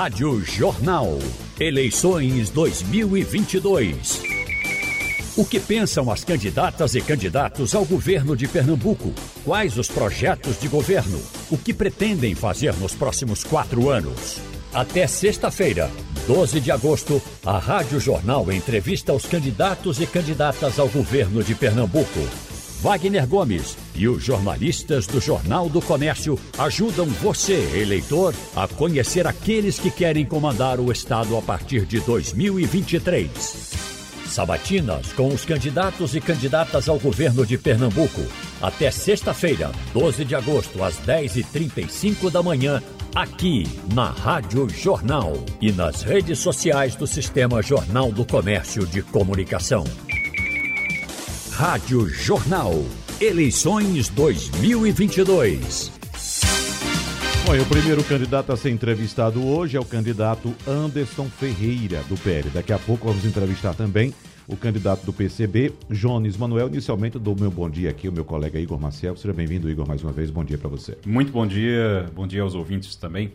Rádio Jornal. Eleições 2022. O que pensam as candidatas e candidatos ao governo de Pernambuco? Quais os projetos de governo? O que pretendem fazer nos próximos quatro anos? Até sexta-feira, 12 de agosto, a Rádio Jornal entrevista os candidatos e candidatas ao governo de Pernambuco. Wagner Gomes e os jornalistas do Jornal do Comércio ajudam você, eleitor, a conhecer aqueles que querem comandar o Estado a partir de 2023. Sabatinas com os candidatos e candidatas ao governo de Pernambuco. Até sexta-feira, 12 de agosto, às 10h35 da manhã, aqui na Rádio Jornal e nas redes sociais do Sistema Jornal do Comércio de Comunicação. Rádio Jornal. Eleições 2022. Bom, e o primeiro candidato a ser entrevistado hoje é o candidato Anderson Ferreira, do PL. Daqui a pouco vamos entrevistar também o candidato do PCB, Jones Manuel. Inicialmente, dou meu bom dia aqui, o meu colega Igor Maciel. Seja bem-vindo, Igor, mais uma vez. Bom dia para você. Muito bom dia, bom dia aos ouvintes também.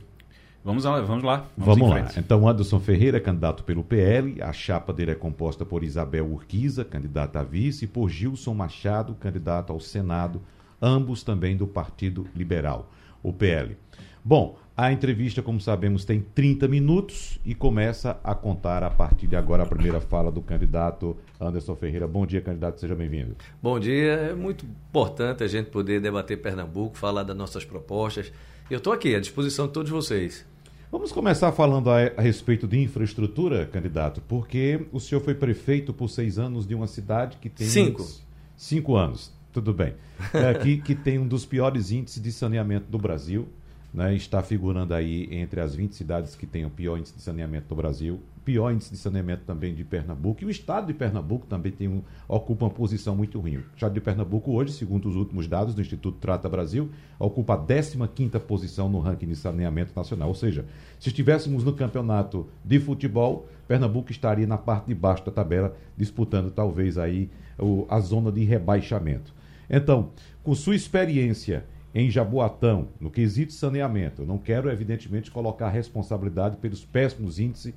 Vamos lá, vamos lá. Vamos, vamos lá. Então, Anderson Ferreira, candidato pelo PL. A chapa dele é composta por Isabel Urquiza, candidata a vice, e por Gilson Machado, candidato ao Senado, ambos também do Partido Liberal, o PL. Bom, a entrevista, como sabemos, tem 30 minutos e começa a contar a partir de agora a primeira fala do candidato Anderson Ferreira. Bom dia, candidato, seja bem-vindo. Bom dia, é muito importante a gente poder debater Pernambuco, falar das nossas propostas. Eu estou aqui à disposição de todos vocês. Vamos começar falando a, a, respeito de infraestrutura, candidato, porque o senhor foi prefeito por seis anos de uma cidade que tem. Cinco. Uns, cinco anos, tudo bem. É, que, que tem um dos piores índices de saneamento do Brasil. Né, está figurando aí entre as 20 cidades que têm o pior índice de saneamento do Brasil pior índice de saneamento também de Pernambuco. E o estado de Pernambuco também tem um, ocupa uma posição muito ruim. O estado de Pernambuco hoje, segundo os últimos dados do Instituto Trata Brasil, ocupa a 15ª posição no ranking de saneamento nacional. Ou seja, se estivéssemos no campeonato de futebol, Pernambuco estaria na parte de baixo da tabela, disputando talvez aí o, a zona de rebaixamento. Então, com sua experiência em Jaboatão, no quesito saneamento, não quero, evidentemente, colocar responsabilidade pelos péssimos índices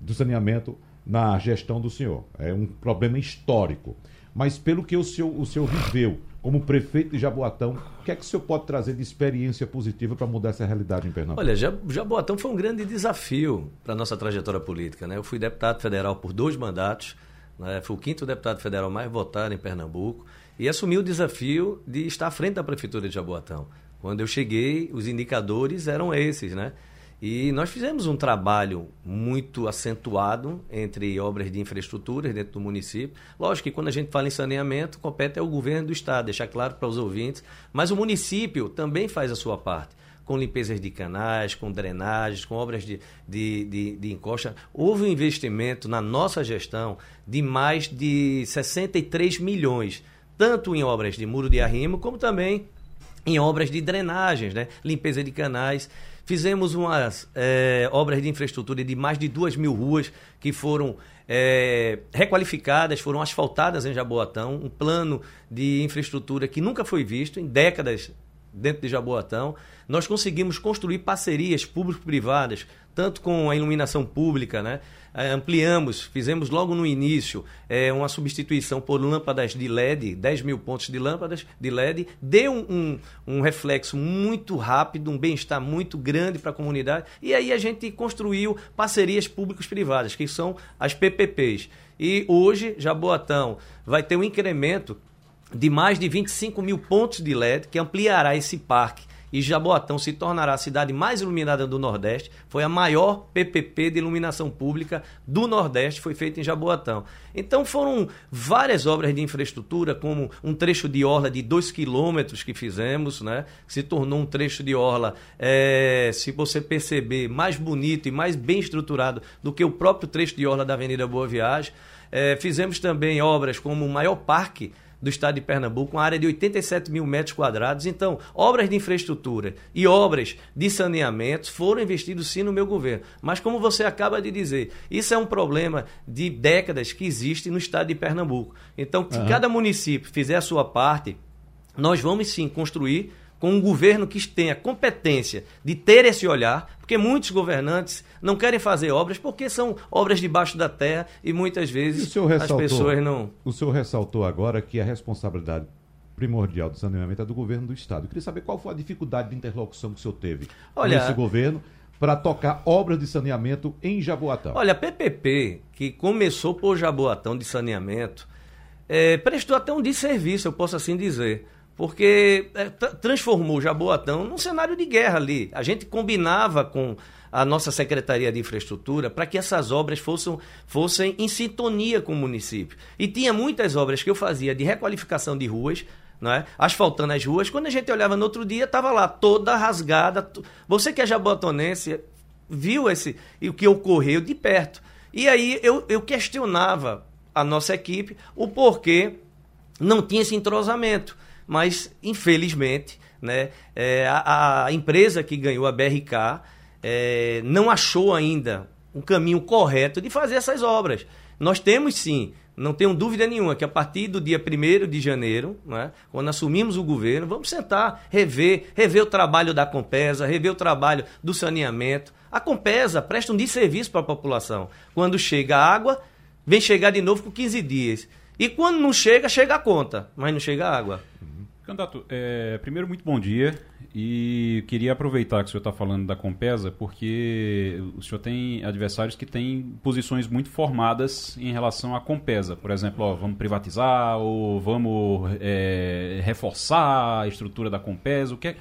do saneamento na gestão do senhor. É um problema histórico. Mas pelo que o senhor, o senhor viveu como prefeito de Jaboatão, o que é que o senhor pode trazer de experiência positiva para mudar essa realidade em Pernambuco? Olha, Jaboatão foi um grande desafio para a nossa trajetória política. Né? Eu fui deputado federal por dois mandatos, né? fui o quinto deputado federal mais votado em Pernambuco e assumi o desafio de estar à frente da prefeitura de Jaboatão. Quando eu cheguei, os indicadores eram esses, né? E nós fizemos um trabalho muito acentuado entre obras de infraestrutura dentro do município. Lógico que quando a gente fala em saneamento, compete ao governo do estado, deixar claro para os ouvintes, mas o município também faz a sua parte com limpezas de canais, com drenagens, com obras de, de, de, de, encosta. Houve um investimento na nossa gestão de mais de 63 milhões, tanto em obras de muro de arrimo, como também em obras de drenagens, né? limpeza de canais. Fizemos umas é, obras de infraestrutura de mais de duas mil ruas que foram é, requalificadas, foram asfaltadas em Jaboatão. Um plano de infraestrutura que nunca foi visto em décadas dentro de Jaboatão. Nós conseguimos construir parcerias público-privadas, tanto com a iluminação pública, né? É, ampliamos, fizemos logo no início é, uma substituição por lâmpadas de LED, 10 mil pontos de lâmpadas de LED, deu um, um, reflexo muito rápido, um bem-estar muito grande para a comunidade, e aí a gente construiu parcerias públicos-privadas, que são as PPPs. E hoje, Jaboatão vai ter um incremento de mais de 25 mil pontos de LED, que ampliará esse parque e Jaboatão se tornará a cidade mais iluminada do Nordeste. Foi a maior PPP de iluminação pública do Nordeste, foi feita em Jaboatão. Então foram várias obras de infraestrutura, como um trecho de orla de 2 quilômetros que fizemos, né? se tornou um trecho de orla, é, se você perceber, mais bonito e mais bem estruturado do que o próprio trecho de orla da Avenida Boa Viagem. É, fizemos também obras como o maior parque do estado de Pernambuco, uma área de 87 mil metros quadrados. Então, obras de infraestrutura e obras de saneamento foram investidos sim no meu governo. Mas, como você acaba de dizer, isso é um problema de décadas que existe no estado de Pernambuco. Então, se uhum. cada município fizer a sua parte, nós vamos sim construir com um governo que tenha competência de ter esse olhar, porque muitos governantes não querem fazer obras porque são obras debaixo da terra e muitas vezes as pessoas não. O senhor ressaltou agora que a responsabilidade primordial do saneamento é do governo do estado. Eu queria saber qual foi a dificuldade de interlocução que o senhor teve Olha, com esse governo para tocar obras de saneamento em Jaboatão. Olha, a PPP, que começou por Jaboatão de saneamento, é, prestou até um desserviço, eu posso assim dizer porque é, transformou Jaboatão num cenário de guerra ali. A gente combinava com a nossa Secretaria de Infraestrutura para que essas obras fossem, fossem em sintonia com o município. E tinha muitas obras que eu fazia de requalificação de ruas, é? asfaltando as ruas. Quando a gente olhava no outro dia, estava lá toda rasgada. Você que é jaboatonense viu esse, o que ocorreu de perto. E aí eu, eu questionava a nossa equipe o porquê não tinha esse entrosamento mas infelizmente né, é, a, a, empresa que ganhou a BRK é, não achou ainda um caminho correto de fazer essas obras. Nós temos sim, não tenho dúvida nenhuma, que a partir do dia 1 de janeiro, né, quando assumimos o governo, vamos sentar, rever, rever o trabalho da Compesa, rever o trabalho do saneamento. A Compesa presta um desserviço para a população. Quando chega a água, vem chegar de novo com 15 dias. E quando não chega, chega a conta, mas não chega a água. Candidato, é, primeiro, muito bom dia. E queria aproveitar que o senhor está falando da Compesa, porque o senhor tem adversários que têm posições muito formadas em relação à Compesa. Por exemplo, ó, vamos privatizar ou vamos é, reforçar a estrutura da Compesa. O que, é,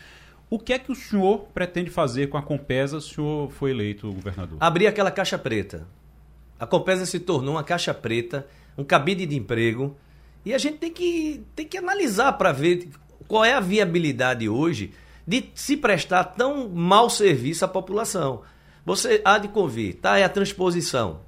o que é que o senhor pretende fazer com a Compesa se o senhor foi eleito governador? Abrir aquela caixa preta. A Compesa se tornou uma caixa preta, um cabide de emprego e a gente tem que, tem que analisar para ver qual é a viabilidade hoje de se prestar tão mau serviço à população. Você há de convir, tá? É a transposição.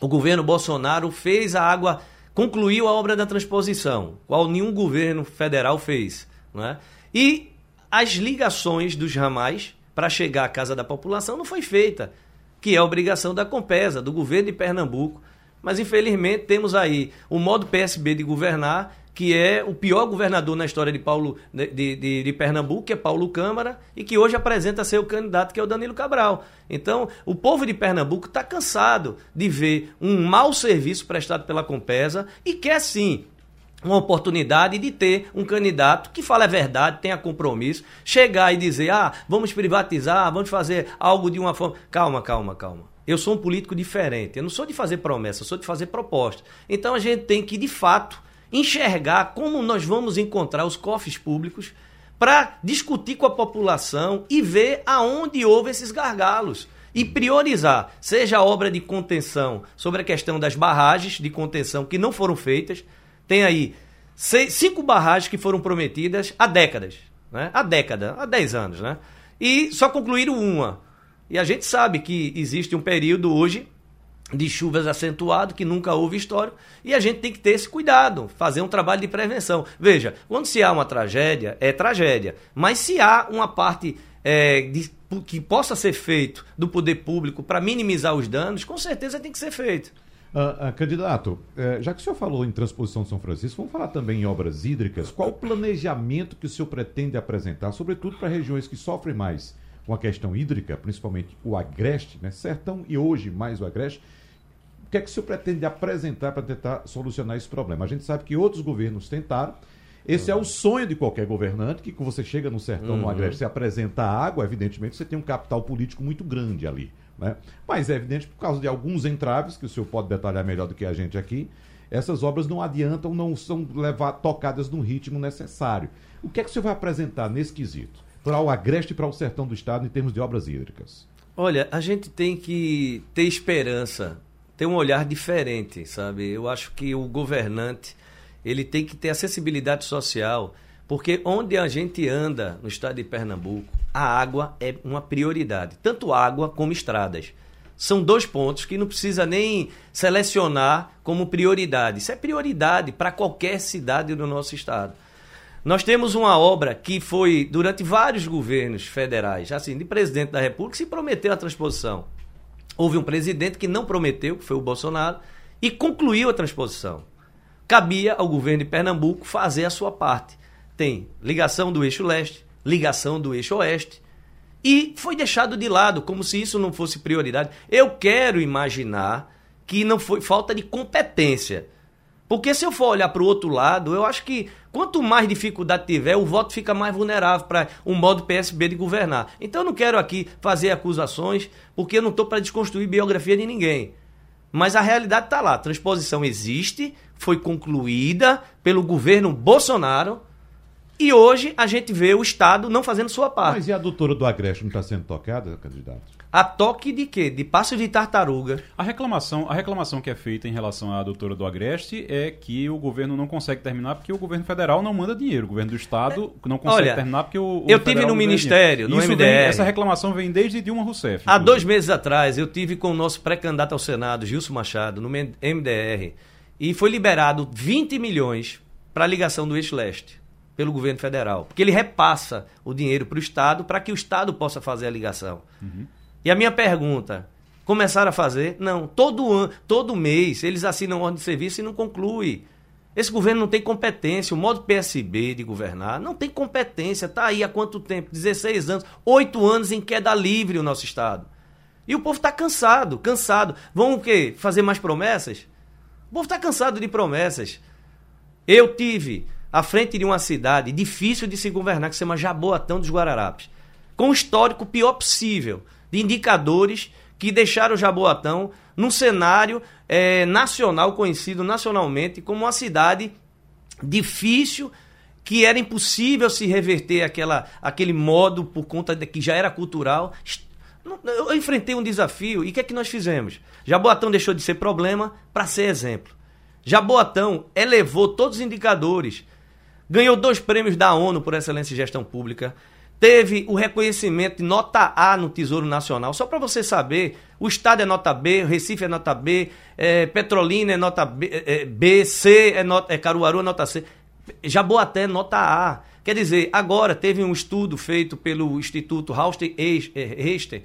O governo Bolsonaro fez a água, concluiu a obra da transposição, qual nenhum governo federal fez. Né? E as ligações dos ramais para chegar à casa da população não foi feita, que é obrigação da Compesa, do governo de Pernambuco, mas infelizmente temos aí o modo PSB de governar, que é o pior governador na história de Paulo de, de, de, Pernambuco, que é Paulo Câmara, e que hoje apresenta ser o candidato, que é o Danilo Cabral. Então, o povo de Pernambuco está cansado de ver um mau serviço prestado pela Compesa e quer sim uma oportunidade de ter um candidato que fale a verdade, tenha compromisso, chegar e dizer, ah, vamos privatizar, vamos fazer algo de uma forma. Calma, calma, calma. Eu sou um político diferente. Eu não sou de fazer promessa, eu sou de fazer proposta. Então a gente tem que, de fato, enxergar como nós vamos encontrar os cofres públicos para discutir com a população e ver aonde houve esses gargalos. E priorizar, seja a obra de contenção sobre a questão das barragens de contenção que não foram feitas. Tem aí seis, cinco barragens que foram prometidas há décadas. Né? Há década, há dez anos. Né? E só concluíram uma. E a gente sabe que existe um período hoje de chuvas acentuado, que nunca houve histórico, e a gente tem que ter esse cuidado, fazer um trabalho de prevenção. Veja, quando se há uma tragédia, é tragédia, mas se há uma parte é, de, que possa ser feito do poder público para minimizar os danos, com certeza tem que ser feito. Uh, uh, candidato, uh, já que o senhor falou em transposição de São Francisco, vamos falar também em obras hídricas. Qual o planejamento que o senhor pretende apresentar, sobretudo para regiões que sofrem mais com a questão hídrica, principalmente o Agreste, né? Sertão e hoje mais o Agreste. O que é que o senhor pretende apresentar para tentar solucionar esse problema? A gente sabe que outros governos tentaram. Esse uhum. é o sonho de qualquer governante, que quando você chega no sertão, uhum. no Agreste, você apresenta água, evidentemente você tem um capital político muito grande ali. Né? Mas é evidente, por causa de alguns entraves, que o senhor pode detalhar melhor do que a gente aqui, essas obras não adiantam, não são levar, tocadas no ritmo necessário. O que é que o senhor vai apresentar nesse quesito? Para o agreste e para o sertão do estado em termos de obras hídricas? Olha, a gente tem que ter esperança, ter um olhar diferente, sabe? Eu acho que o governante ele tem que ter acessibilidade social, porque onde a gente anda no estado de Pernambuco, a água é uma prioridade, tanto água como estradas. São dois pontos que não precisa nem selecionar como prioridade. Isso é prioridade para qualquer cidade do nosso estado. Nós temos uma obra que foi, durante vários governos federais, assim, de presidente da República, se prometeu a transposição. Houve um presidente que não prometeu, que foi o Bolsonaro, e concluiu a transposição. Cabia ao governo de Pernambuco fazer a sua parte. Tem ligação do eixo leste ligação do eixo oeste. E foi deixado de lado, como se isso não fosse prioridade. Eu quero imaginar que não foi falta de competência. Porque se eu for olhar para o outro lado, eu acho que quanto mais dificuldade tiver, o voto fica mais vulnerável para um modo PSB de governar. Então eu não quero aqui fazer acusações, porque eu não estou para desconstruir biografia de ninguém. Mas a realidade está lá. A transposição existe, foi concluída pelo governo Bolsonaro e hoje a gente vê o Estado não fazendo sua parte. Mas e a doutora do Agreste não está sendo tocada, candidato? A toque de quê? De passo de tartaruga. A reclamação, a reclamação que é feita em relação à doutora do Agreste é que o governo não consegue terminar porque o governo federal não manda dinheiro. O governo do estado não consegue Olha, terminar porque o, o eu tive no ministério, no MDR. vem- essa reclamação vem desde Dilma Rousseff. Há inclusive. dois meses atrás, eu tive com o nosso pré-candidato ao Senado, Gilson Machado, no MDR, e foi liberado 20 milhões para a ligação do Eixo Leste pelo governo federal. Porque ele repassa o dinheiro para o Estado para que o Estado possa fazer a ligação. E a minha pergunta, começaram a fazer? Não, todo ano, todo mês eles assinam ordem de serviço e não conclui. Esse governo não tem competência, o modo PSB de governar não tem competência. Está aí há quanto tempo? 16 anos, 8 anos em queda livre o nosso Estado. E o povo está cansado, cansado. Vão o quê? Fazer mais promessas? O povo está cansado de promessas. Eu tive à frente de uma cidade difícil de se governar, que se chama Jaboatão dos Guararapes, com o histórico pior possível de indicadores que deixaram o Jaboatão num cenário eh, nacional, conhecido nacionalmente como uma cidade difícil, que era impossível se reverter aquela, aquele modo por conta de que já era cultural. Eu enfrentei um desafio e o que é que nós fizemos? Jaboatão deixou de ser problema para ser exemplo. Jaboatão elevou todos os indicadores, ganhou dois prêmios da ONU por excelência em gestão pública, teve o reconhecimento de nota A no Tesouro Nacional. Só para você saber, o Estado é nota B, o Recife é nota B, é, Petrolina é nota B, é, é, B, C é, nota, é Caruaru é nota C, Jaboatão é nota A. Quer dizer, agora teve um estudo feito pelo Instituto Hausten Reister,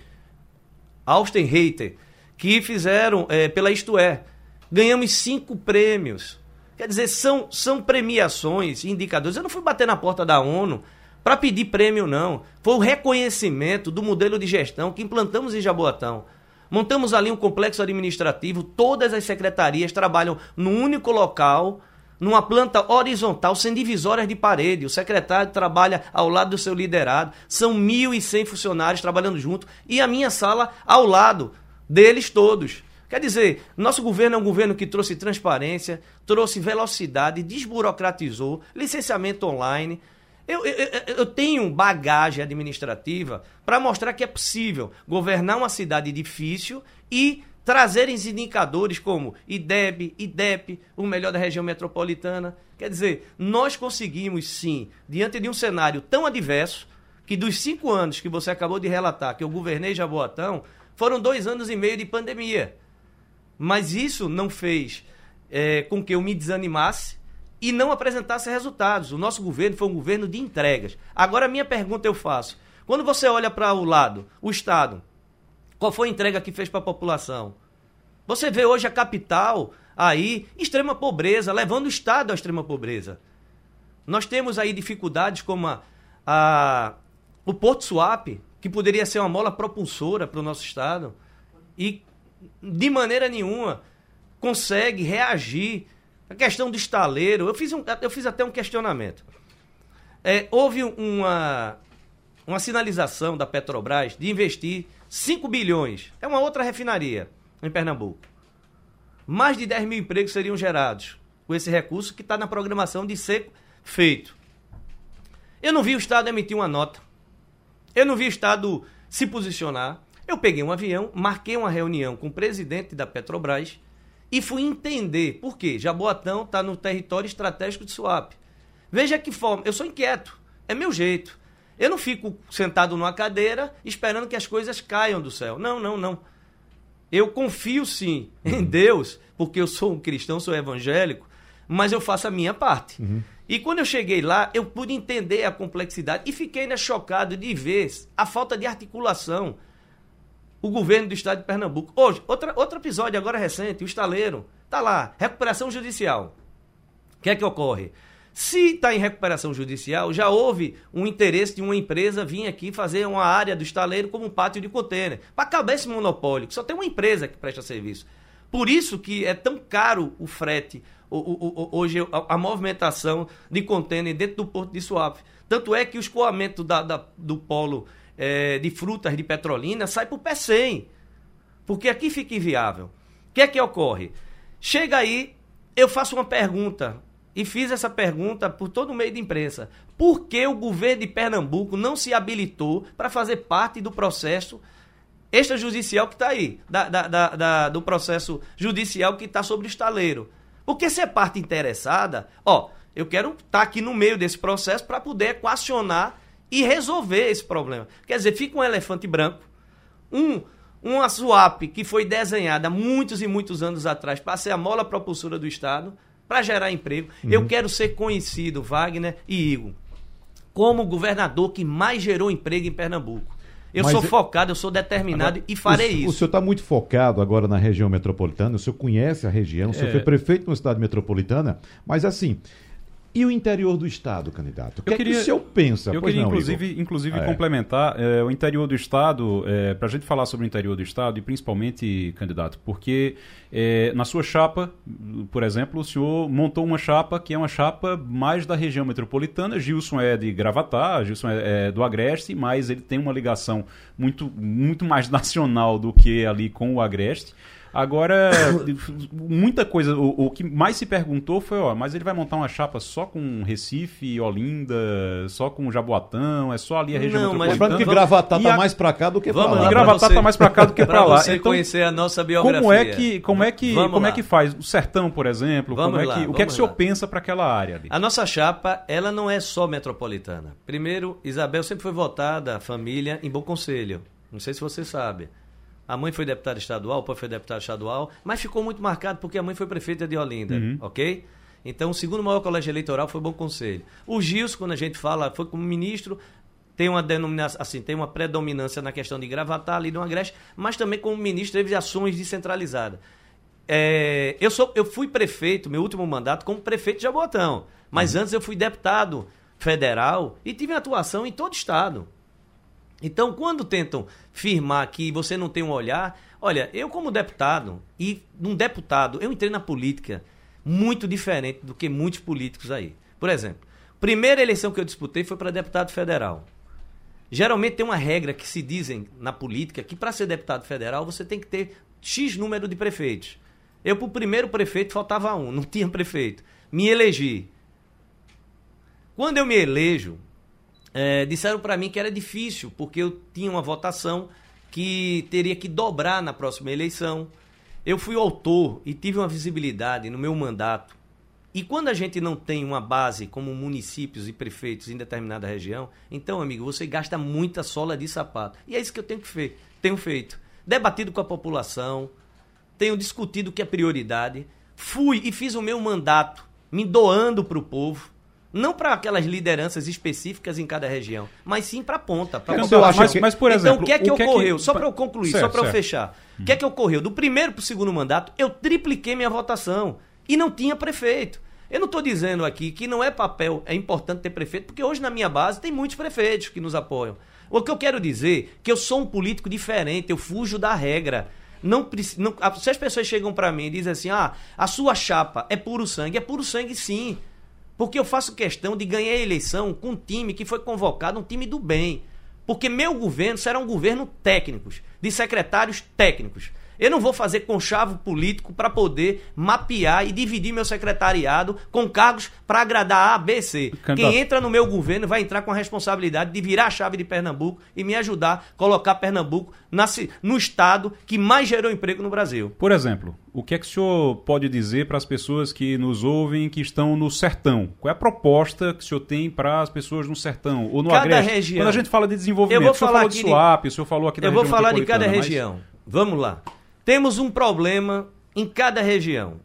Austin Reiter, que fizeram é, pela Isto É. Ganhamos cinco prêmios. Quer dizer, são, são premiações, indicadores. Eu não fui bater na porta da ONU para pedir prêmio, não. Foi o reconhecimento do modelo de gestão que implantamos em Jaboatão. Montamos ali um complexo administrativo, todas as secretarias trabalham num único local, numa planta horizontal, sem divisórias de parede. O secretário trabalha ao lado do seu liderado. São 1.100 funcionários trabalhando junto e a minha sala ao lado deles todos. Quer dizer, nosso governo é um governo que trouxe transparência, trouxe velocidade, desburocratizou, licenciamento online. Eu, eu, eu- tenho bagagem administrativa para mostrar que é possível governar uma cidade difícil e trazer indicadores como IDEB, IDEP, o melhor da região metropolitana. Quer dizer, nós conseguimos sim, diante de um cenário tão adverso, que dos cinco anos que você acabou de relatar que eu governei Jaboatão, foram dois anos e meio de pandemia. Mas isso não fez eh, com que eu me desanimasse e não apresentasse resultados. O nosso governo foi um governo de entregas. Agora, a minha pergunta eu faço. Quando você olha para o lado, o Estado, qual foi a entrega que fez para a população? Você vê hoje a capital aí, extrema pobreza, levando o Estado à extrema pobreza. Nós temos aí dificuldades como a, a- o Porto Swap, que poderia ser uma mola propulsora para o nosso Estado, e de maneira nenhuma consegue reagir. A questão do estaleiro, eu fiz, um, eu fiz até um questionamento. É, houve uma, uma sinalização da Petrobras de investir 5 bilhões. É uma outra refinaria em Pernambuco. Mais de 10 mil empregos seriam gerados com esse recurso que está na programação de ser feito. Eu não vi o Estado emitir uma nota. Eu não vi o Estado se posicionar. Eu peguei um avião, marquei uma reunião com o presidente da Petrobras e fui entender por quê. Jaboatão está no território estratégico de Suape. Veja que forma. Eu sou inquieto. É meu jeito. Eu não fico sentado numa cadeira esperando que as coisas caiam do céu. Não, não, não. Eu confio sim em Deus, porque eu sou um cristão, sou evangélico, mas eu faço a minha parte. E quando eu cheguei lá, eu pude entender a complexidade e fiquei ainda chocado de ver a falta de articulação. O governo do estado de Pernambuco. Hoje, outra, outro episódio agora recente, o estaleiro. Tá lá, recuperação judicial. O que é que ocorre? Se está em recuperação judicial, já houve um interesse de uma empresa vir aqui fazer uma área do estaleiro como um pátio de contêiner. Para acabar esse monopólio, que só tem uma empresa que presta serviço. Por isso que é tão caro o frete, o, o, o, hoje a, a, movimentação de contêiner dentro do porto de Suape. Tanto é que o escoamento da, da, do polo é, de frutas de Petrolina sai por pé 100. Porque aqui fica inviável. O que é que ocorre? Chega aí, eu faço uma pergunta e fiz essa pergunta por todo o meio de imprensa. Por que o governo de Pernambuco não se habilitou para fazer parte do processo extrajudicial que está aí, da, da, da, do processo judicial que está sobre o estaleiro? Porque se é parte interessada, ó, eu quero estar tá aqui no meio desse processo para poder equacionar e resolver esse problema. Quer dizer, fica um elefante branco, um uma swap que foi desenhada muitos e muitos anos atrás para ser a mola propulsora do Estado, para gerar emprego. Uhum. Eu quero ser conhecido, Wagner e Igor, como o governador que mais gerou emprego em Pernambuco. Eu Mas sou focado, eu sou determinado agora, e farei o, isso. O senhor está muito focado agora na região metropolitana, o senhor conhece a região, o senhor é... foi prefeito de uma cidade metropolitana, mas assim, e o interior do Estado, candidato? O que, eu queria, é que o senhor pensa? Eu queria, não, inclusive, inclusive é. complementar é, o interior do Estado, é, para a gente falar sobre o interior do Estado, e principalmente, candidato, porque é, na sua chapa, por exemplo, o senhor montou uma chapa que é uma chapa mais da região metropolitana. Gilson é de Gravatá, Gilson é, é do Agreste, mas ele tem uma ligação muito, muito mais nacional do que ali com o Agreste. Agora, muita coisa. O, o, que mais se perguntou foi: ó, mas ele vai montar uma chapa só com Recife, Olinda, só com Jaboatão, é só ali a região Não, mas Lembrando que Gravatá tá a... mais para cá do que para lá. E Gravatá você... tá mais para cá do que para lá. você então, conhecer a nossa biografia. Como é que, como é que, como é que faz? O sertão, por exemplo, vamos como é que, lá, o que é que o senhor pensa para aquela área ali? A nossa chapa, ela não é só metropolitana. Primeiro, Isabel sempre foi votada, a família, em Bom Conselho. Não sei se você sabe. A mãe foi deputada estadual, o pai foi deputado estadual, mas ficou muito marcado porque a mãe foi prefeita de Olinda, uhum. ok? Então, o segundo maior colégio eleitoral foi Bom Conselho. O Gilson, quando a gente fala, foi como ministro, tem uma denominação, assim, tem uma predominância na questão de gravatar ali no Agreste, mas também como ministro teve ações descentralizadas. É, eu, sou, eu fui prefeito, meu último mandato, como prefeito de Jabotão. Mas uhum. antes eu fui deputado federal e tive atuação em todo o estado. Então, quando tentam firmar que você não tem um olhar, olha, eu como deputado, e um deputado, eu entrei na política muito diferente do que muitos políticos aí. Por exemplo, primeira eleição que eu disputei foi para deputado federal. Geralmente tem uma regra que se dizem na política que para ser deputado federal você tem que ter X número de prefeitos. Eu, para o primeiro prefeito, faltava um, não tinha prefeito. Me elegi. Quando eu me elejo, é, disseram para mim que era difícil, porque eu tinha uma votação que teria que dobrar na próxima eleição. Eu fui autor e tive uma visibilidade no meu mandato. E quando a gente não tem uma base como municípios e prefeitos em determinada região, então, amigo, você gasta muita sola de sapato. E é isso que eu tenho, que fe tenho feito. Debatido com a população, tenho discutido o que é prioridade, fui e fiz o meu mandato, me doando para o povo não para aquelas lideranças específicas em cada região, mas sim para a ponta. Pra então, mas, mas, por exemplo, então, o que é que ocorreu? Que... Só para eu concluir, certo, só para eu fechar. O que é que ocorreu? Do primeiro para o segundo mandato, eu tripliquei minha votação e não tinha prefeito. Eu não estou dizendo aqui que não é papel, é importante ter prefeito, porque hoje na minha base tem muitos prefeitos que nos apoiam. O que eu quero dizer é que eu sou um político diferente, eu fujo da regra. Não, não, se as pessoas chegam para mim e dizem assim, ah, a sua chapa é puro sangue, é puro sangue sim. Porque eu faço questão de ganhar a eleição com um time que foi convocado, um time do bem. Porque meu governo será um governo técnicos, de secretários técnicos. Eu não vou fazer conchavo político para poder mapear e dividir meu secretariado com cargos para agradar A, B, C. Quem entra no meu governo vai entrar com a responsabilidade de virar a chave de Pernambuco e me ajudar a colocar Pernambuco na, no estado que mais gerou emprego no Brasil. Por exemplo, o que é que o senhor pode dizer para as pessoas que nos ouvem que estão no sertão? Qual é a proposta que o senhor tem para as pessoas no sertão ou no cada Agreste? Região. Quando a gente fala de desenvolvimento, eu vou falar o senhor falou de SWAP, o senhor falou aqui da Eu vou falar de cada região. Mas... Vamos lá. Temos um problema em cada região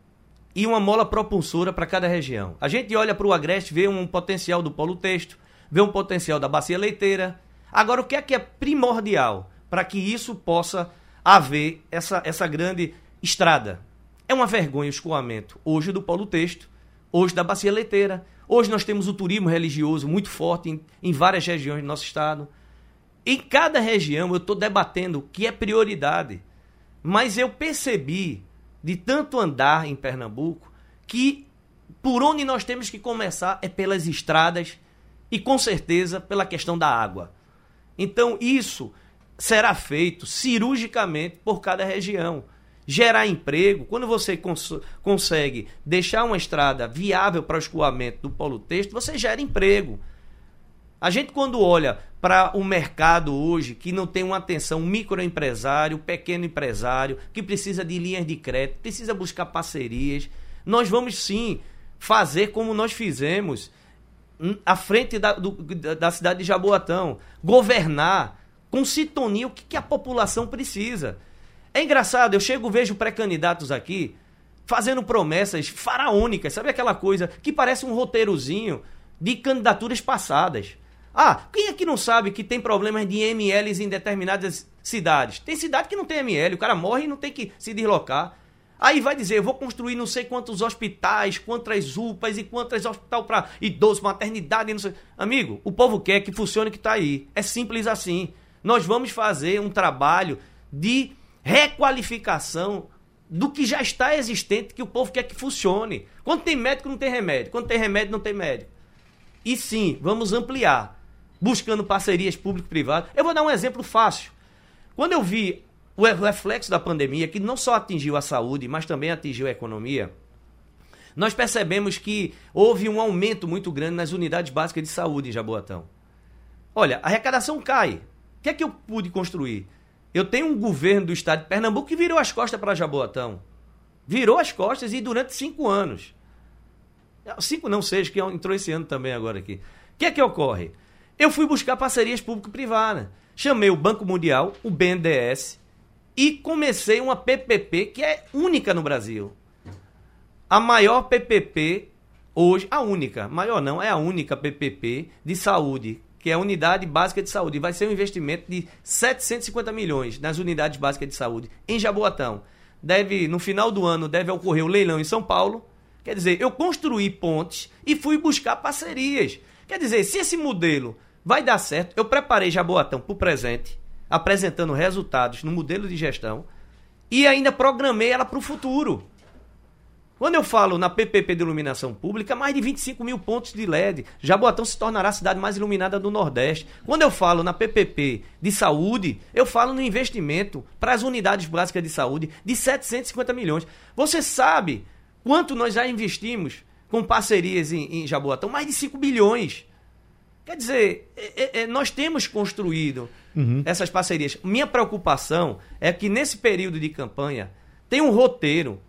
e uma mola propulsora para cada região. A gente olha para o Agreste, vê um potencial do polo texto, vê um potencial da bacia leiteira. Agora, o que é que é primordial para que isso possa haver essa, essa grande estrada? É uma vergonha o escoamento hoje do polo texto, hoje da bacia leiteira, Hoje nós temos o turismo religioso muito forte em, em várias regiões do nosso estado. Em cada região eu estou debatendo o que é prioridade. Mas eu percebi, de tanto andar em Pernambuco, que por onde nós temos que começar é pelas estradas e com certeza pela questão da água. Então isso será feito cirurgicamente por cada região. Gerar emprego, quando você cons consegue deixar uma estrada viável para o escoamento do polo texto, você gera emprego. A gente, quando olha para o mercado hoje, que não tem uma atenção, microempresário, pequeno empresário, que precisa de linhas de crédito, precisa buscar parcerias, nós vamos sim fazer como nós fizemos à frente da, do, da cidade de Jaboatão. Governar com sintonia o que, que a população precisa. É engraçado, eu chego, vejo pré-candidatos aqui fazendo promessas faraônicas, sabe aquela coisa que parece um roteirozinho de candidaturas passadas. Ah, quem aqui não sabe que tem problemas de MLs em determinadas cidades? Tem cidade que não tem ML, o cara morre e não tem que se deslocar. Aí vai dizer, eu vou construir não sei quantos hospitais, quantas UPAs e quantas hospital para idosos, maternidade, não sei. Amigo, o povo quer que funcione que está aí. É simples assim. Nós vamos fazer um trabalho de requalificação do que já está existente, que o povo quer que funcione. Quando tem médico, não tem remédio. Quando tem remédio, não tem médico. E sim, vamos ampliar buscando parcerias público-privadas. Eu vou dar um exemplo fácil. Quando eu vi o reflexo da pandemia, que não só atingiu a saúde, mas também atingiu a economia, nós percebemos que houve um aumento muito grande nas unidades básicas de saúde em Jaboatão. Olha, a arrecadação cai. O que é que eu pude construir? Eu tenho um governo do estado de Pernambuco que virou as costas para Jaboatão. Virou as costas e durante cinco anos. Cinco não, seis, que entrou esse ano também agora aqui. O que é que ocorre? Eu fui buscar parcerias público-privadas. Chamei o Banco Mundial, o BNDES, e comecei uma PPP que é única no Brasil. A maior PPP hoje, a única, maior não, é a única PPP de saúde, que é a Unidade Básica de Saúde. Vai ser um investimento de 750 milhões nas unidades básicas de saúde em Jaboatão. Deve, no final do ano, deve ocorrer o um leilão em São Paulo. Quer dizer, eu construí pontes e fui buscar parcerias. Quer dizer, se esse modelo vai dar certo, eu preparei Jaboatão para o presente, apresentando resultados no modelo de gestão e ainda programei ela para o futuro. Quando eu falo na PPP de iluminação pública, mais de 25 mil pontos de LED. Jaboatão se tornará a cidade mais iluminada do Nordeste. Quando eu falo na PPP de saúde, eu falo no investimento para as unidades básicas de saúde de 750 milhões. Você sabe quanto nós já investimos com parcerias em, em Jaboatão? Mais de 5 bilhões. Quer dizer, é, é, é, nós temos construído uhum. essas parcerias. Minha preocupação é que nesse período de campanha tem um roteiro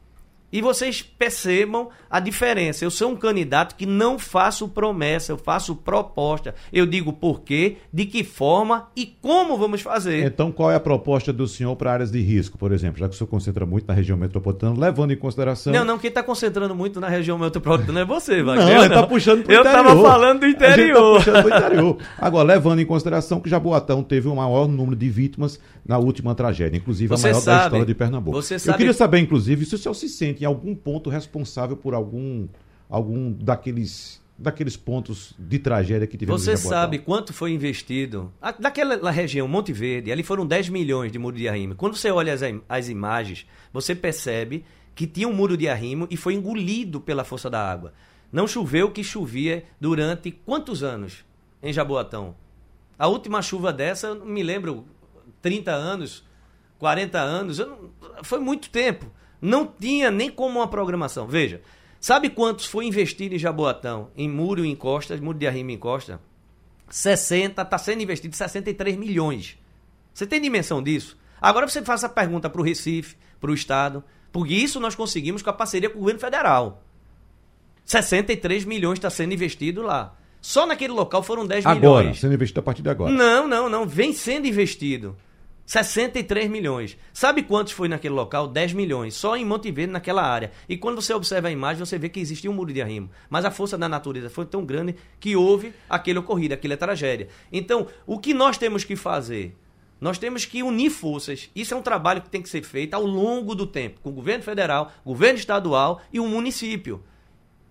e vocês percebam a diferença. Eu sou um candidato que não faço promessa, eu faço proposta. Eu digo por quê, de que forma e como vamos fazer. Então, qual é a proposta do senhor para áreas de risco, por exemplo? Já que o senhor concentra muito na região metropolitana, levando em consideração. Não, não, quem está concentrando muito na região metropolitana é você, Wagner. Não, ele está puxando para o interior. Eu estava falando do tá interior. puxando do interior. Agora, levando em consideração que Jaboatão teve o maior número de vítimas na última tragédia, inclusive a maior sabe, da história de Pernambuco. Você sabe... Eu queria saber, inclusive, se o senhor se sente em algum ponto responsável por algum, algum daqueles, daqueles pontos de tragédia que tivemos Você sabe quanto foi investido? Daquela região, Monte Verde, ali foram 10 milhões de muro de arrimo. Quando você olha as, as imagens, você percebe que tinha um muro de arrimo e foi engolido pela força da água. Não choveu o que chovia durante quantos anos em Jaboatão? A última chuva dessa, eu me lembro, 30 anos, 40 anos, não, foi muito tempo. Não tinha nem como uma programação. Veja, sabe quantos foi investido em Jaboatão, em muro em costa, muro de arrimo em costa? 60, está sendo investido 63 milhões. Você tem dimensão disso? Agora você faz a pergunta para o Recife, para o Estado, porque isso nós conseguimos com a parceria com o governo federal. 63 milhões está sendo investido lá. Só naquele local foram 10 agora, milhões. Agora, sendo investido a partir de agora. Não, não, não. Vem sendo investido. 63 milhões. Sabe quantos foi naquele local? 10 milhões. Só em Monte Verde, naquela área. E quando você observa a imagem, você vê que existia um muro de arrimo. Mas a força da natureza foi tão grande que houve aquele ocorrido, aquela tragédia. Então, o que nós temos que fazer? Nós temos que unir forças. Isso é um trabalho que tem que ser feito ao longo do tempo, com o governo federal, governo estadual e o município.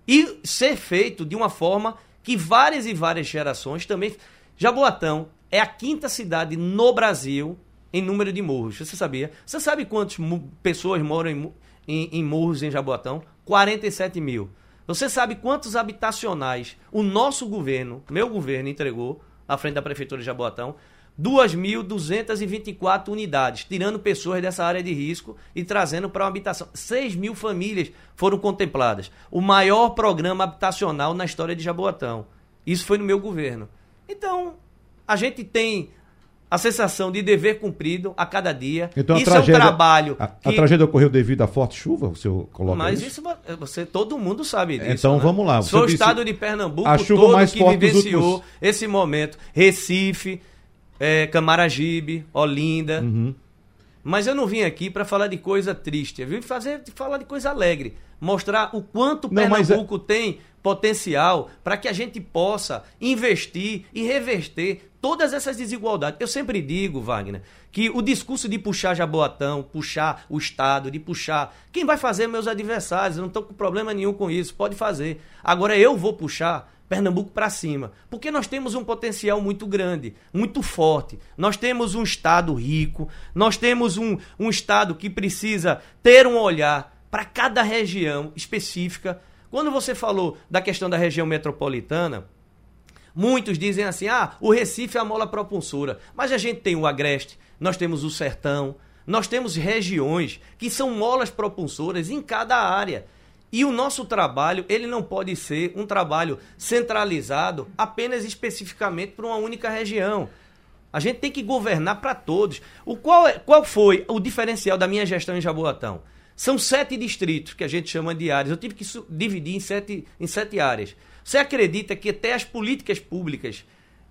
e ser feito de uma forma que várias e várias gerações também. Jaboatão é a quinta cidade no Brasil em número de morros. Você sabia? Você sabe quantas pessoas moram em, em, em morros em Jaboatão? 47 mil. Você sabe quantos habitacionais o nosso governo, meu governo, entregou à frente da Prefeitura de Jaboatão? 2.224 unidades, tirando pessoas dessa área de risco e trazendo para uma habitação. 6 mil famílias foram contempladas. O maior programa habitacional na história de Jaboatão. Isso foi no meu governo. Então, a gente tem a sensação de dever cumprido a cada dia. Então, isso tragédia, é um trabalho. A, que... a, tragédia ocorreu devido à forte chuva? O senhor coloca Mas isso, isso você, todo mundo sabe disso. Então né? vamos lá. Sou o estado de Pernambuco a chuva todo mais que forte vivenciou últimos... esse momento. Recife, é, Camaragibe, Olinda. Uhum. Mas eu não vim aqui para falar de coisa triste. Eu vim fazer, falar de coisa alegre. Mostrar o quanto não, Pernambuco é... tem potencial para que a gente possa investir e reverter todas essas desigualdades. Eu sempre digo, Wagner, que o discurso de puxar Jaboatão, puxar o Estado, de puxar. Quem vai fazer meus adversários? Eu não estou com problema nenhum com isso, pode fazer. Agora eu vou puxar Pernambuco para cima, porque nós temos um potencial muito grande, muito forte. Nós temos um Estado rico, nós temos um, um Estado que precisa ter um olhar para cada região específica. Quando você falou da questão da região metropolitana, Muitos dizem assim: ah, o Recife é a mola propulsora. Mas a gente tem o Agreste, nós temos o Sertão, nós temos regiões que são molas propulsoras em cada área. E o nosso trabalho, ele não pode ser um trabalho centralizado apenas especificamente para uma única região. A gente tem que governar para todos. O qual, é, qual foi o diferencial da minha gestão em Jaboatão? São sete distritos que a gente chama de áreas. Eu tive que dividir em sete, em sete áreas. Você acredita que até as políticas públicas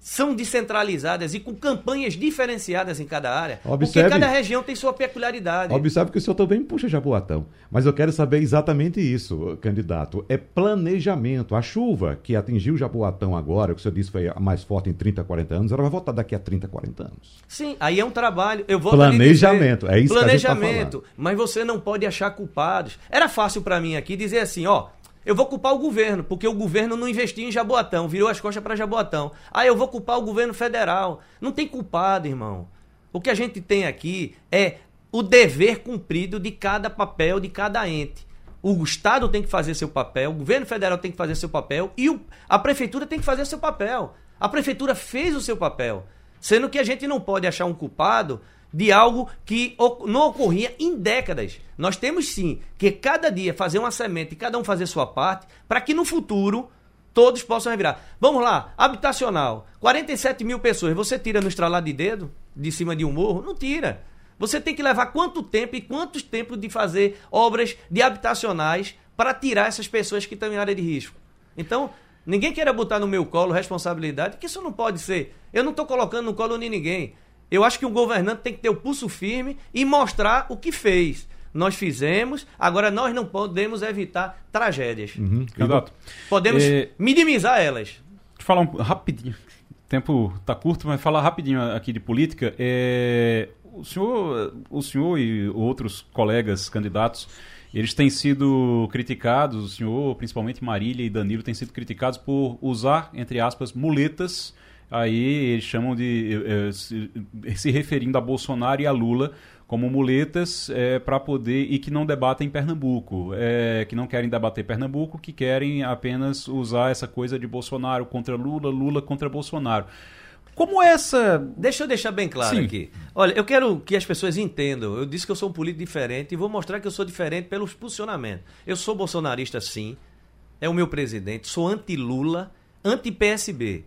são descentralizadas e com campanhas diferenciadas em cada área, Observe, porque cada região tem sua peculiaridade. Observe que o senhor também puxa Jaboatão, mas eu quero saber exatamente isso, candidato. É planejamento. A chuva que atingiu Jaboatão agora, que o senhor disse foi a mais forte em 30, 40 anos, ela vai voltar daqui a 30, 40 anos. Sim, aí é um trabalho. Eu vou planejamento, dizer, é isso planejamento, que a gente tá falando. mas você não pode achar culpados. Era fácil para mim aqui dizer assim, ó, eu vou culpar o governo, porque o governo não investiu em Jaboatão, virou as costas para Jaboatão. Ah, eu vou culpar o governo federal. Não tem culpado, irmão. O que a gente tem aqui é o dever cumprido de cada papel, de cada ente. O Estado tem que fazer seu papel, o governo federal tem que fazer seu papel e o, a prefeitura tem que fazer seu papel. A prefeitura fez o seu papel. Sendo que a gente não pode achar um culpado de algo que não ocorria em décadas. Nós temos sim que cada dia fazer uma semente e cada um fazer sua parte para que no futuro todos possam revirar. Vamos lá, habitacional. 47 mil pessoas. Você tira no estralar de dedo de cima de um morro? Não tira. Você tem que levar quanto tempo e quantos tempos de fazer obras de habitacionais para tirar essas pessoas que estão em área de risco. Então, ninguém queira botar no meu colo responsabilidade, que isso não pode ser. Eu não estou colocando no colo de ninguém. Eu acho que o governante tem que ter o pulso firme e mostrar o que fez. Nós fizemos, agora nós não podemos evitar tragédias. Uhum. Candidato, podemos é... minimizar elas. Deixa eu falar um, rapidinho. O tempo está curto, mas falar rapidinho aqui de política. É... O, senhor, o senhor e outros colegas candidatos eles têm sido criticados, o senhor, principalmente Marília e Danilo, têm sido criticados por usar, entre aspas, muletas aí eles chamam de eh, eh, se, se, referindo a Bolsonaro e a Lula como muletas é, para poder e que não debatem Pernambuco, é, que não querem debater Pernambuco, que querem apenas usar essa coisa de Bolsonaro contra Lula, Lula contra Bolsonaro. Como essa. Deixa eu deixar bem claro Sim. aqui. Olha, eu quero que as pessoas entendam. Eu disse que eu sou um político diferente e vou mostrar que eu sou diferente pelo posicionamento. Eu sou bolsonarista, sim. É o meu presidente. Sou anti-Lula, anti-PSB.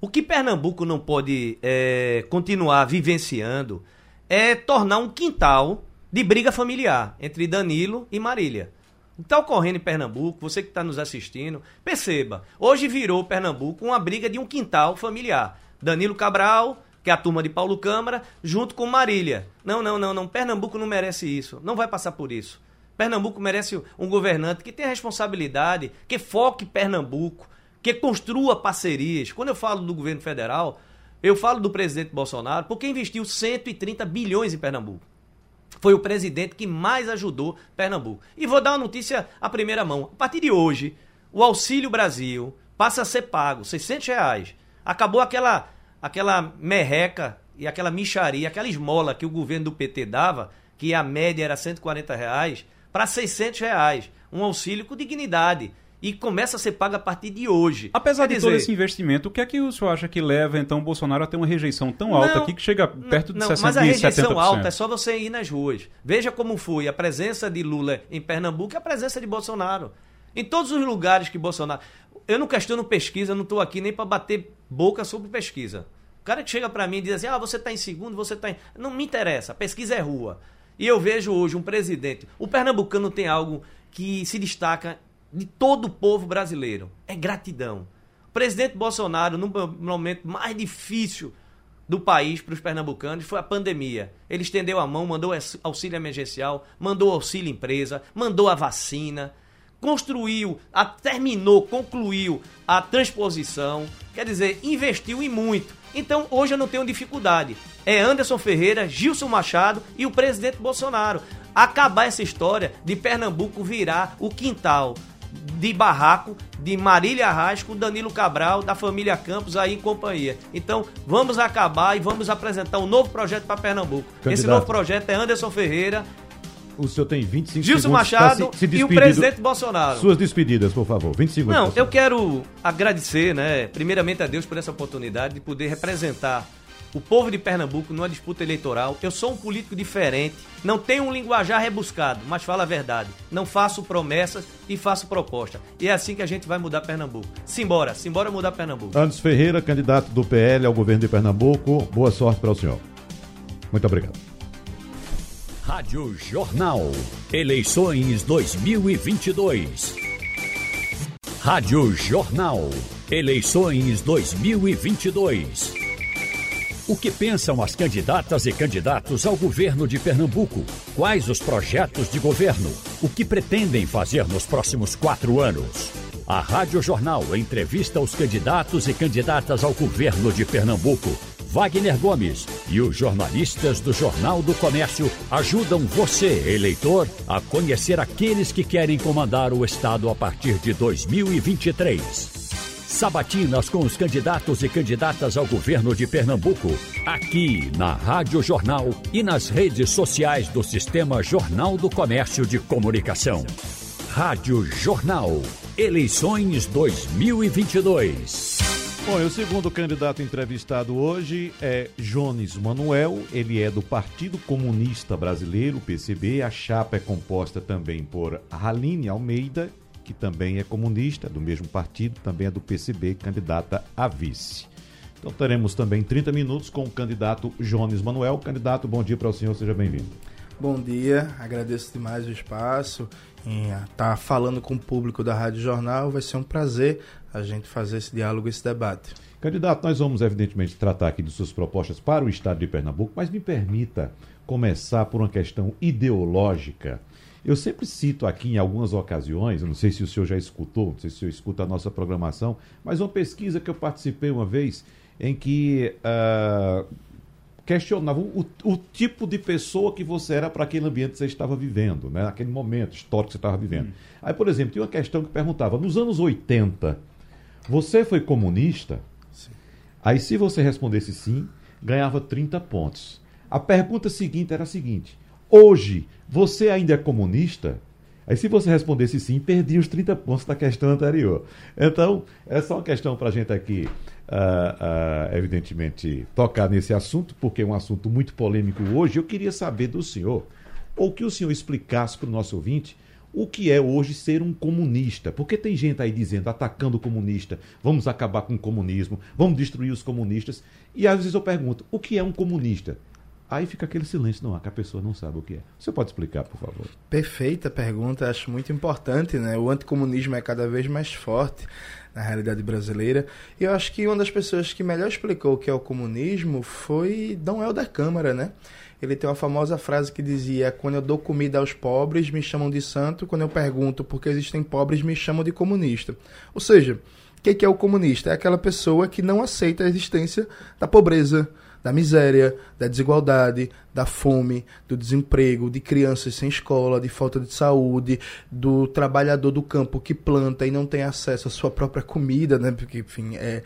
O que Pernambuco não pode é, continuar vivenciando é tornar um quintal de briga familiar entre Danilo e Marília. O que está ocorrendo em Pernambuco, você que está nos assistindo, perceba, hoje virou Pernambuco uma briga de um quintal familiar. Danilo Cabral, que é a turma de Paulo Câmara, junto com Marília. Não, não, não, não. Pernambuco não merece isso. Não vai passar por isso. Pernambuco merece um governante que tenha responsabilidade, que foque Pernambuco, que construa parcerias. Quando eu falo do governo federal, eu falo do presidente Bolsonaro, porque investiu 130 bilhões em Pernambuco. Foi o presidente que mais ajudou Pernambuco. E vou dar uma notícia à primeira mão. A partir de hoje, O Auxílio Brasil passa a ser pago, 600 reais. Acabou aquela, aquela merreca e aquela micharia, aquela esmola que o governo do PT dava, que a média era 140 reais, para 600 reais. Um auxílio com dignidade e começa a ser paga a partir de hoje. Apesar Quer de dizer, todo esse investimento, o que é que o senhor acha que leva então o Bolsonaro a ter uma rejeição tão alta não, aqui que chega perto de não, 60%? Mas a rejeição alta é só você ir nas ruas. Veja como foi a presença de Lula em Pernambuco e a presença de Bolsonaro. Em todos os lugares que Bolsonaro. Eu não questiono pesquisa, não estou aqui nem para bater boca sobre pesquisa. O cara que chega para mim e diz assim: ah, você está em segundo, você está em. Não me interessa, pesquisa é rua. E eu vejo hoje um presidente. O pernambucano tem algo que se destaca de todo o povo brasileiro. É gratidão. O presidente Bolsonaro, no momento mais difícil do país para os pernambucanos foi a pandemia. Ele estendeu a mão, mandou auxílio emergencial, mandou auxílio empresa, mandou a vacina, construiu, a, terminou, concluiu a transposição, quer dizer, investiu em muito. Então hoje eu não tenho dificuldade. É Anderson Ferreira, Gilson Machado e o presidente Bolsonaro. Acabar essa história de Pernambuco virar o quintal de barraco de Marília Arrasco, Danilo Cabral, da família Campos aí em companhia. Então, vamos acabar e vamos apresentar um novo projeto para Pernambuco. Candidato. Esse novo projeto é Anderson Ferreira. O senhor tem 25 Gilson segundos Machado se, se e o presidente Bolsonaro. Suas despedidas, por favor. 20 segundos. Não, eu quero agradecer, né, primeiramente a Deus por essa oportunidade de poder representar o povo de Pernambuco numa disputa eleitoral. Eu sou um político diferente, não tenho um linguajar rebuscado, mas falo a verdade. Não faço promessas e faço proposta. E é assim que a gente vai mudar Pernambuco. Simbora, simbora mudar Pernambuco. Anderson Ferreira, candidato do PL ao governo de Pernambuco. Boa sorte para o senhor. Muito obrigado. Rádio Jornal. Eleições 2022. Rádio Jornal. Eleições 2022. O que pensam as candidatas e candidatos ao governo de Pernambuco? Quais os projetos de governo? O que pretendem fazer nos próximos quatro anos? A Rádio Jornal entrevista os candidatos e candidatas ao governo de Pernambuco. Wagner Gomes e os jornalistas do Jornal do Comércio ajudam você, eleitor, a conhecer aqueles que querem comandar o Estado a partir de 2023. Sabatinas com os candidatos e candidatas ao governo de Pernambuco. Aqui na Rádio Jornal e nas redes sociais do Sistema Jornal do Comércio de Comunicação. Rádio Jornal. Eleições 2022. Bom, o segundo candidato entrevistado hoje é Jones Manuel. Ele é do Partido Comunista Brasileiro, PCB. A chapa é composta também por Raline Almeida que também é comunista, do mesmo partido, também é do PCB, candidata a vice. Então teremos também 30 minutos com o candidato Jones Manuel. Candidato, bom dia para o senhor, seja bem-vindo. Bom dia, agradeço demais o espaço em estar falando com o público da Rádio Jornal. Vai ser um prazer a gente fazer esse diálogo, esse debate. Candidato, nós vamos evidentemente tratar aqui de suas propostas para o estado de Pernambuco, mas me permita começar por uma questão ideológica eu sempre cito aqui em algumas ocasiões, não sei se o senhor já escutou, não sei se o senhor escuta a nossa programação, mas uma pesquisa que eu participei uma vez em que uh, questionava o, o, tipo de pessoa que você era para aquele ambiente que você estava vivendo, né? naquele momento histórico que você estava vivendo. Hum. Aí, por exemplo, tinha uma questão que perguntava: nos anos 80, você foi comunista? Sim. Aí, se você respondesse sim, ganhava 30 pontos. A pergunta seguinte era a seguinte: Hoje, você ainda é comunista? Aí, se você respondesse sim, perdia os 30 pontos da questão anterior. Então, é só uma questão para a gente aqui, uh, uh, evidentemente, tocar nesse assunto, porque é um assunto muito polêmico hoje. Eu queria saber do senhor, ou que o senhor explicasse para o nosso ouvinte, o que é hoje ser um comunista. Porque tem gente aí dizendo, atacando o comunista, vamos acabar com o comunismo, vamos destruir os comunistas. E às vezes eu pergunto, o que é um comunista? Aí fica aquele silêncio não, que a pessoa não sabe o que é. Você pode explicar, por favor? Perfeita pergunta, acho muito importante, né? O anticomunismo é cada vez mais forte na realidade brasileira. E eu acho que uma das pessoas que melhor explicou o que é o comunismo foi Dom Helder Câmara, né? Ele tem uma famosa frase que dizia: Quando eu dou comida aos pobres, me chamam de santo. Quando eu pergunto por que existem pobres, me chamam de comunista. Ou seja, o que é o comunista? É aquela pessoa que não aceita a existência da pobreza, da miséria, da desigualdade, da fome, do desemprego, de crianças sem escola, de falta de saúde, do trabalhador do campo que planta e não tem acesso à sua própria comida, né? Porque, enfim, é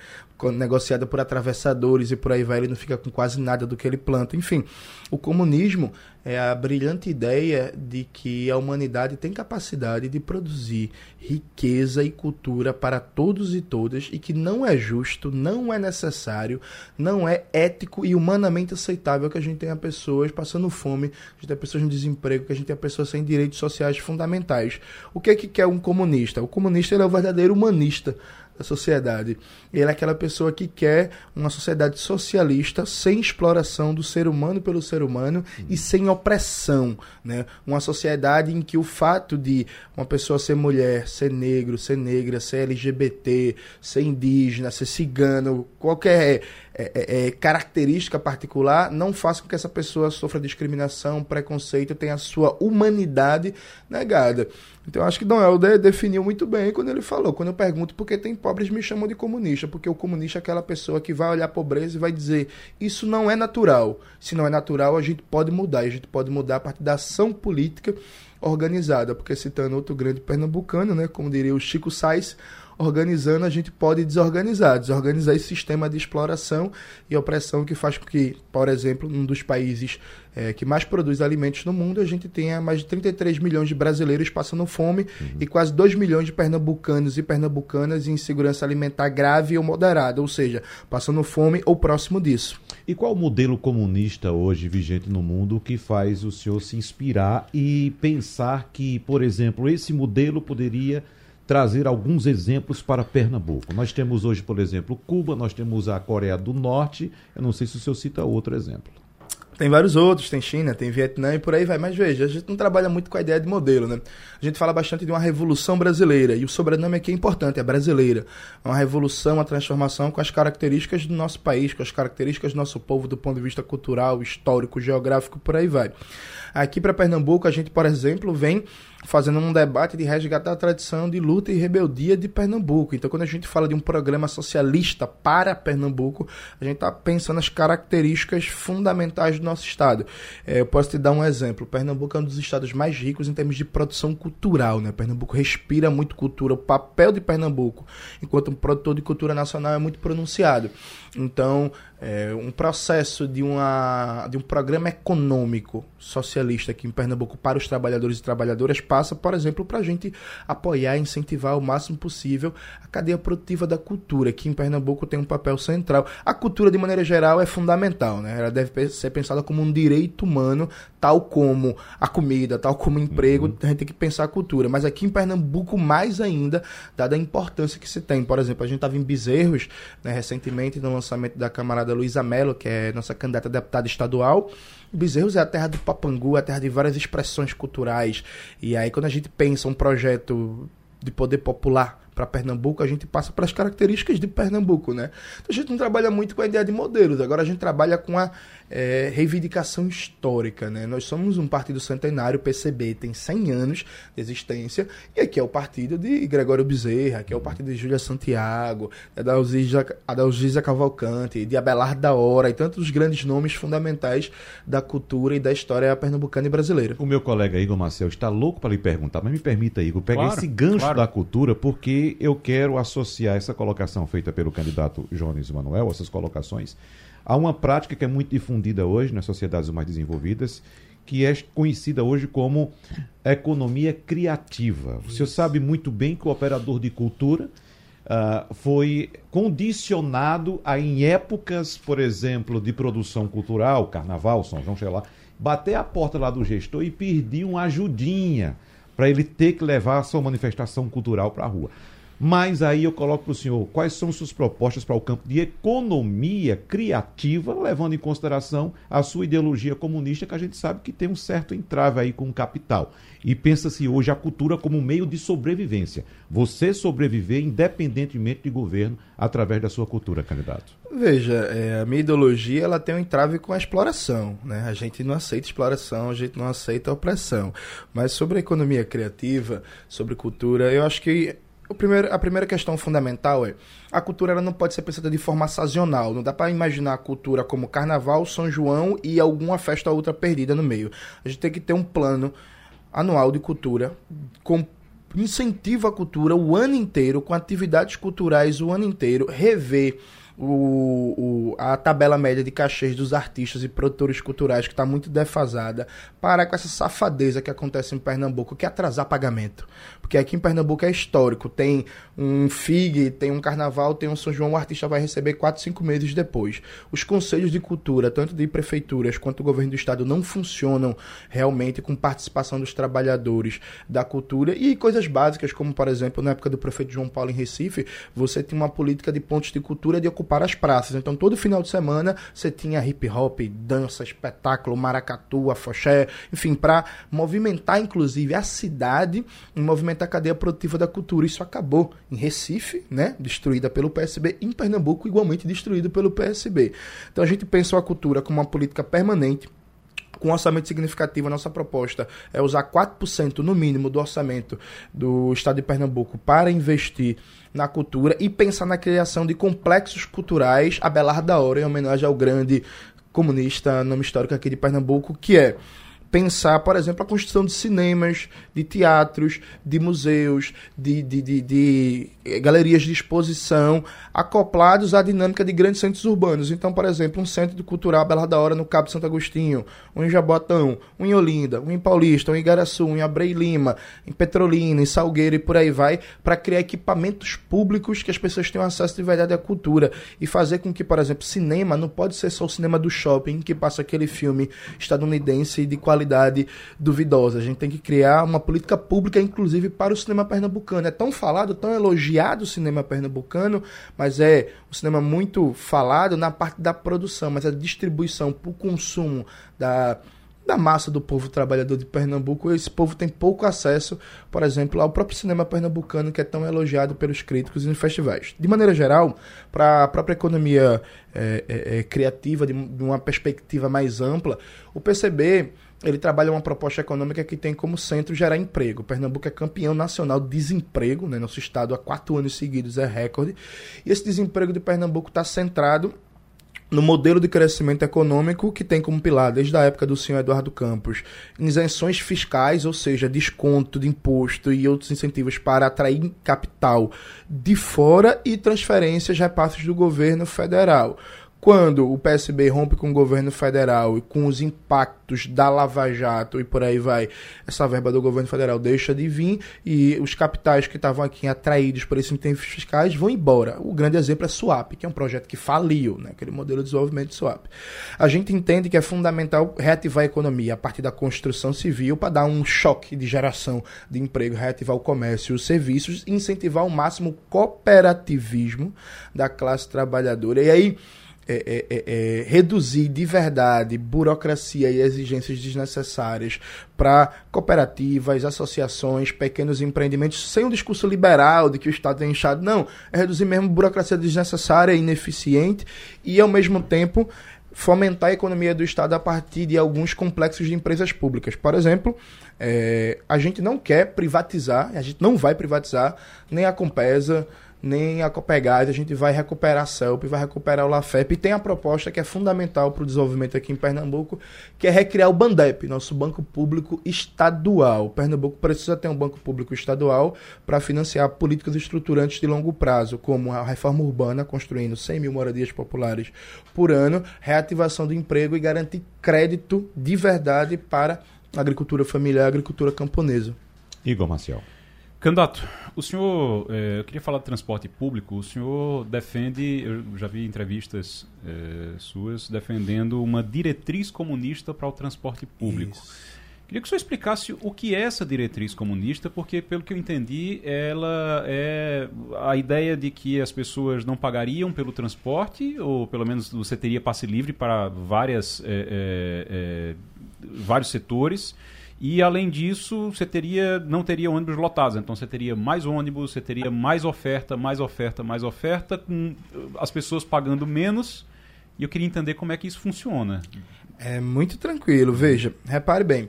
negociada por atravessadores e por aí vai, ele não fica com quase nada do que ele planta. Enfim, o comunismo é a brilhante ideia de que a humanidade tem capacidade de produzir riqueza e cultura para todos e todas e que não é justo, não é necessário, não é ético e humanamente aceitável que a gente tenha pessoas passando fome, que a gente tenha pessoas no desemprego, que a gente tenha pessoas sem direitos sociais fundamentais. O que é que quer um comunista? O comunista é o verdadeiro humanista da sociedade. Ele é aquela pessoa que quer uma sociedade socialista sem exploração do ser humano pelo ser humano uhum. e sem opressão, né? Uma sociedade em que o fato de uma pessoa ser mulher, ser negro, ser negra, ser LGBT, ser indígena, ser cigano, qualquer é, é, é, característica particular não faça com que essa pessoa sofra discriminação, preconceito, tenha a sua humanidade negada. Então acho que Dom Helder definiu muito bem quando ele falou, quando eu pergunto por que tem pobres me chamam de comunista, porque o comunista é aquela pessoa que vai olhar a pobreza e vai dizer, isso não é natural. Se não é natural, a gente pode mudar, a gente pode mudar a partir da ação política organizada, porque citando outro grande pernambucano, né, como diria o Chico Sainz, organizando, a gente pode desorganizar, desorganizar esse sistema de exploração e opressão que faz com que, por exemplo, um dos países é, que mais produz alimentos no mundo, a gente tenha mais de 33 milhões de brasileiros passando fome uhum. e quase 2 milhões de pernambucanos e pernambucanas em insegurança alimentar grave ou moderada, ou seja, passando fome ou próximo disso. E qual o modelo comunista hoje vigente no mundo que faz o senhor se inspirar e pensar que, por exemplo, esse modelo poderia trazer alguns exemplos para Pernambuco. Nós temos hoje, por exemplo, Cuba, nós temos a Coreia do Norte. Eu não sei se o senhor cita outro exemplo. Tem vários outros, tem China, tem Vietnã e por aí vai. Mas veja, a gente não trabalha muito com a ideia de modelo, né? A gente fala bastante de uma revolução brasileira e o sobrenome aqui é importante, é brasileira. É uma revolução, uma transformação com as características do nosso país, com as características do nosso povo do ponto de vista cultural, histórico, geográfico, por aí vai. Aqui para Pernambuco, a gente, por exemplo, vem fazendo um debate de resgatar a tradição de luta e rebeldia de Pernambuco. Então, quando a gente fala de um programa socialista para Pernambuco, a gente está pensando nas características fundamentais do nosso estado. É, eu posso te dar um exemplo. Pernambuco é um dos estados mais ricos em termos de produção cultural. Né? Pernambuco respira muito cultura. O papel de Pernambuco, enquanto um produtor de cultura nacional, é muito pronunciado. Então, é, um processo de, uma, de um programa econômico socialista aqui em Pernambuco para os trabalhadores e trabalhadoras passa, por exemplo, para a gente apoiar e incentivar o máximo possível a cadeia produtiva da cultura, que em Pernambuco tem um papel central. A cultura, de maneira geral, é fundamental, né? ela deve ser pensada como um direito humano, tal como a comida, tal como o emprego, uhum. a gente tem que pensar a cultura. Mas aqui em Pernambuco, mais ainda, dada a importância que se tem. Por exemplo, a gente estava em Bezerros, né, recentemente, no lançamento da camarada Luísa Mello, que é nossa candidata a deputada estadual. Bezerros é a terra do Papangu, é a terra de várias expressões culturais. E aí, quando a gente pensa um projeto de poder popular para Pernambuco, a gente passa para as características de Pernambuco, né? Então a gente não trabalha muito com a ideia de modelos, agora a gente trabalha com a é, reivindicação histórica. Né? Nós somos um partido centenário, o PCB tem 100 anos de existência, e aqui é o partido de Gregório Bezerra, aqui é o partido de Júlia Santiago, Adalgisa Cavalcante, de Abelardo da Hora, e tantos grandes nomes fundamentais da cultura e da história pernambucana e brasileira. O meu colega Igor Marcel está louco para lhe perguntar, mas me permita, Igor, pegar claro, esse gancho claro. da cultura, porque eu quero associar essa colocação feita pelo candidato Jones Manuel, essas colocações, Há uma prática que é muito difundida hoje nas sociedades mais desenvolvidas, que é conhecida hoje como economia criativa. Isso. Você sabe muito bem que o operador de cultura uh, foi condicionado a, em épocas, por exemplo, de produção cultural, carnaval, São João, sei lá, bater a porta lá do gestor e pedir uma ajudinha para ele ter que levar a sua manifestação cultural para a rua. Mas aí eu coloco para o senhor quais são suas propostas para o campo de economia criativa, levando em consideração a sua ideologia comunista, que a gente sabe que tem um certo entrave aí com o capital. E pensa-se hoje a cultura como um meio de sobrevivência. Você sobreviver independentemente de governo através da sua cultura, candidato. Veja, é, a minha ideologia ela tem um entrave com a exploração. Né? A gente não aceita exploração, a gente não aceita opressão. Mas sobre a economia criativa, sobre cultura, eu acho que primeiro, a primeira questão fundamental é a cultura ela não pode ser pensada de forma sazonal. Não dá para imaginar a cultura como carnaval, São João e alguma festa ou outra perdida no meio. A gente tem que ter um plano anual de cultura com incentivo à cultura o ano inteiro, com atividades culturais o ano inteiro, rever o, o, a tabela média de cachês dos artistas e produtores culturais, que está muito defasada, parar com essa safadeza que acontece em Pernambuco, que é atrasar pagamento. Porque aqui em Pernambuco é histórico. Tem um FIG, tem um carnaval, tem um São João, o artista vai receber 4, 5 meses depois. Os conselhos de cultura, tanto de prefeituras quanto do governo do estado, não funcionam realmente com participação dos trabalhadores da cultura e coisas básicas, como por exemplo, na época do prefeito João Paulo em Recife, você tinha uma política de pontos de cultura de ocupar as praças. Então todo final de semana você tinha hip hop, dança, espetáculo, maracatu, afoxé, enfim, para movimentar inclusive a cidade, a cadeia produtiva da cultura. Isso acabou em Recife, né, destruída pelo PSB, em Pernambuco, igualmente destruído pelo PSB. Então a gente pensou a cultura como uma política permanente, com orçamento significativo, a nossa proposta é usar 4% no mínimo do orçamento do Estado de Pernambuco para investir na cultura e pensar na criação de complexos culturais a Belar da Hora, em homenagem ao grande comunista, nome histórico aqui de Pernambuco, que é pensar, por exemplo, a construção de cinemas, de teatros, de museus, de, de, de, de, galerias de exposição, acoplados à dinâmica de grandes centros urbanos. Então, por exemplo, um centro cultural Bela da Hora no Cabo Santo Agostinho, um em Jabotão, um em Olinda, um em Paulista, um em Igaraçu, um em Abrei Lima, em Petrolina, em Salgueiro e por aí vai, para criar equipamentos públicos que as pessoas tenham acesso de verdade à cultura e fazer com que, por exemplo, cinema não pode ser só o cinema do shopping que passa aquele filme estadunidense de qualidade qualidade duvidosa. A gente tem que criar uma política pública, inclusive, para o cinema pernambucano. É tão falado, tão elogiado o cinema pernambucano, mas é um cinema muito falado na parte da produção, mas a distribuição para o consumo da da massa do povo trabalhador de Pernambuco, esse povo tem pouco acesso, por exemplo, ao próprio cinema pernambucano, que é tão elogiado pelos críticos em festivais. De maneira geral, para a própria economia é, é, é, criativa, de, de uma perspectiva mais ampla, o PCB ele trabalha uma proposta econômica que tem como centro gerar emprego. Pernambuco é campeão nacional de desemprego, né? nosso estado há quatro anos seguidos é recorde. E esse desemprego de Pernambuco está centrado no modelo de crescimento econômico que tem como pilar, desde a época do senhor Eduardo Campos, isenções fiscais, ou seja, desconto de imposto e outros incentivos para atrair capital de fora e transferências, repasses do governo federal. Quando o PSB rompe com o governo federal e com os impactos da Lava Jato e por aí vai, essa verba do governo federal deixa de vir e os capitais que estavam aqui atraídos por esses incentivos fiscais vão embora. O grande exemplo é Swap, que é um projeto que faliu, né? aquele modelo de desenvolvimento de Swap. A gente entende que é fundamental reativar a economia a partir da construção civil para dar um choque de geração de emprego, reativar o comércio os serviços incentivar ao máximo o cooperativismo da classe trabalhadora. E aí é, é, é, é, reduzir de verdade burocracia e exigências desnecessárias para cooperativas, associações, pequenos empreendimentos, sem um discurso liberal de que o Estado é inchado. Não, é reduzir mesmo burocracia desnecessária e ineficiente e, ao mesmo tempo, fomentar a economia do Estado a partir de alguns complexos de empresas públicas. Por exemplo, é, a gente não quer privatizar, a gente não vai privatizar nem a Compesa, nem a Copegás, a gente vai recuperar a CELP, vai recuperar o LAFEP, e tem a proposta que é fundamental para o desenvolvimento aqui em Pernambuco, que é recriar o BANDEP, nosso Banco Público Estadual. Pernambuco precisa ter um banco público estadual para financiar políticas estruturantes de longo prazo, como a reforma urbana, construindo 100 mil moradias populares por ano, reativação do emprego e garantir crédito de verdade para a agricultura familiar e a agricultura camponesa. Igor Maciel. Candidato, o senhor, é, eu queria falar de transporte público. O senhor defende, eu já vi entrevistas é, suas defendendo uma diretriz comunista para o transporte público. Isso. Queria que o senhor explicasse o que é essa diretriz comunista, porque, pelo que eu entendi, ela é a ideia de que as pessoas não pagariam pelo transporte, ou pelo menos você teria passe livre para várias, é, vários setores e além disso, você teria não teria ônibus lotados, então você teria mais ônibus, você teria mais oferta, mais oferta, mais oferta, com as pessoas pagando menos. E eu queria entender como é que isso funciona. É muito tranquilo, veja, repare bem.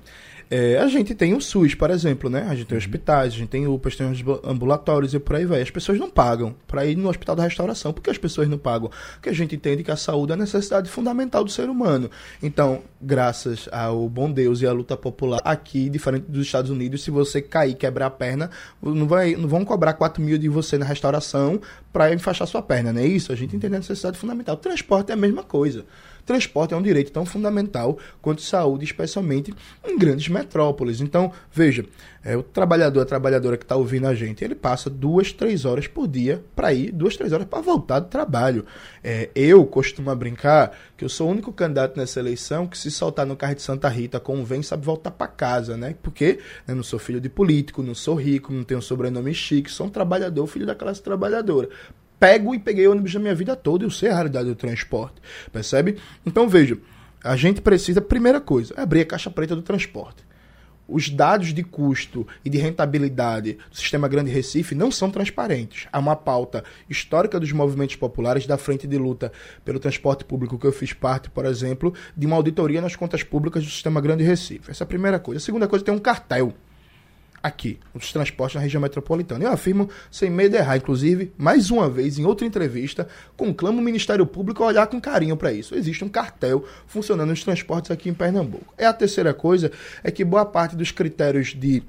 É, a gente tem o SUS, por exemplo, né? A gente tem hospitais, a gente tem UPAs, tem os ambulatórios e por aí vai. As pessoas não pagam para ir no hospital da restauração. Por que as pessoas não pagam? Porque a gente entende que a saúde é a necessidade fundamental do ser humano. Então, graças ao bom Deus e à luta popular, aqui, diferente dos Estados Unidos, se você cair quebrar a perna, não, vai, não vão cobrar 4 mil de você na restauração para enfaixar sua perna, não é isso? A gente entende a necessidade fundamental. O transporte é a mesma coisa. Transporte é um direito tão fundamental quanto saúde, especialmente em grandes metrópoles. Então, veja, é, o trabalhador, a trabalhadora que está ouvindo a gente, ele passa duas, três horas por dia para ir, duas, três horas para voltar do trabalho. É, eu costumo brincar que eu sou o único candidato nessa eleição que se soltar no carro de Santa Rita com um vem sabe voltar para casa, né? Porque eu não sou filho de político, não sou rico, não tenho sobrenome chique, sou um trabalhador, filho da classe trabalhadora pego e peguei ônibus a minha vida toda, eu sei a realidade do transporte. Percebe? Então veja, a gente precisa, primeira coisa, abrir a caixa preta do transporte. Os dados de custo e de rentabilidade do sistema Grande Recife não são transparentes. Há uma pauta histórica dos movimentos populares da frente de luta pelo transporte público que eu fiz parte, por exemplo, de uma auditoria nas contas públicas do sistema Grande Recife. Essa é a primeira coisa. A segunda coisa tem um cartel aqui, os transportes na região metropolitana. Eu afirmo, sem medo de errar, inclusive, mais uma vez, em outra entrevista, conclamo o Ministério Público a olhar com carinho para isso. Existe um cartel funcionando nos transportes aqui em Pernambuco. É a terceira coisa, é que boa parte dos critérios de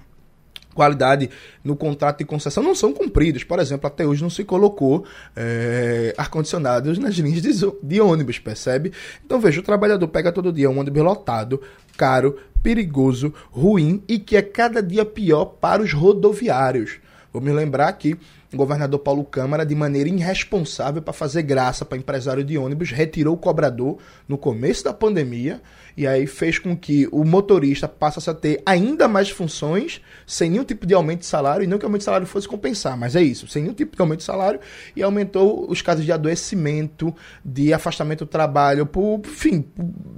qualidade no contrato de concessão não são cumpridos. Por exemplo, até hoje não se colocou é, ar-condicionados nas linhas de, de, ônibus, percebe? Então veja, o trabalhador pega todo dia um ônibus lotado, caro, perigoso, ruim e que é cada dia pior para os rodoviários. Me lembrar que o governador Paulo Câmara, de maneira irresponsável para fazer graça para empresário de ônibus, retirou o cobrador no começo da pandemia e aí fez com que o motorista passasse a ter ainda mais funções sem nenhum tipo de aumento de salário, e não que o aumento de salário fosse compensar, mas é isso, sem nenhum tipo de aumento de salário, e aumentou os casos de adoecimento, de afastamento do trabalho, por, enfim,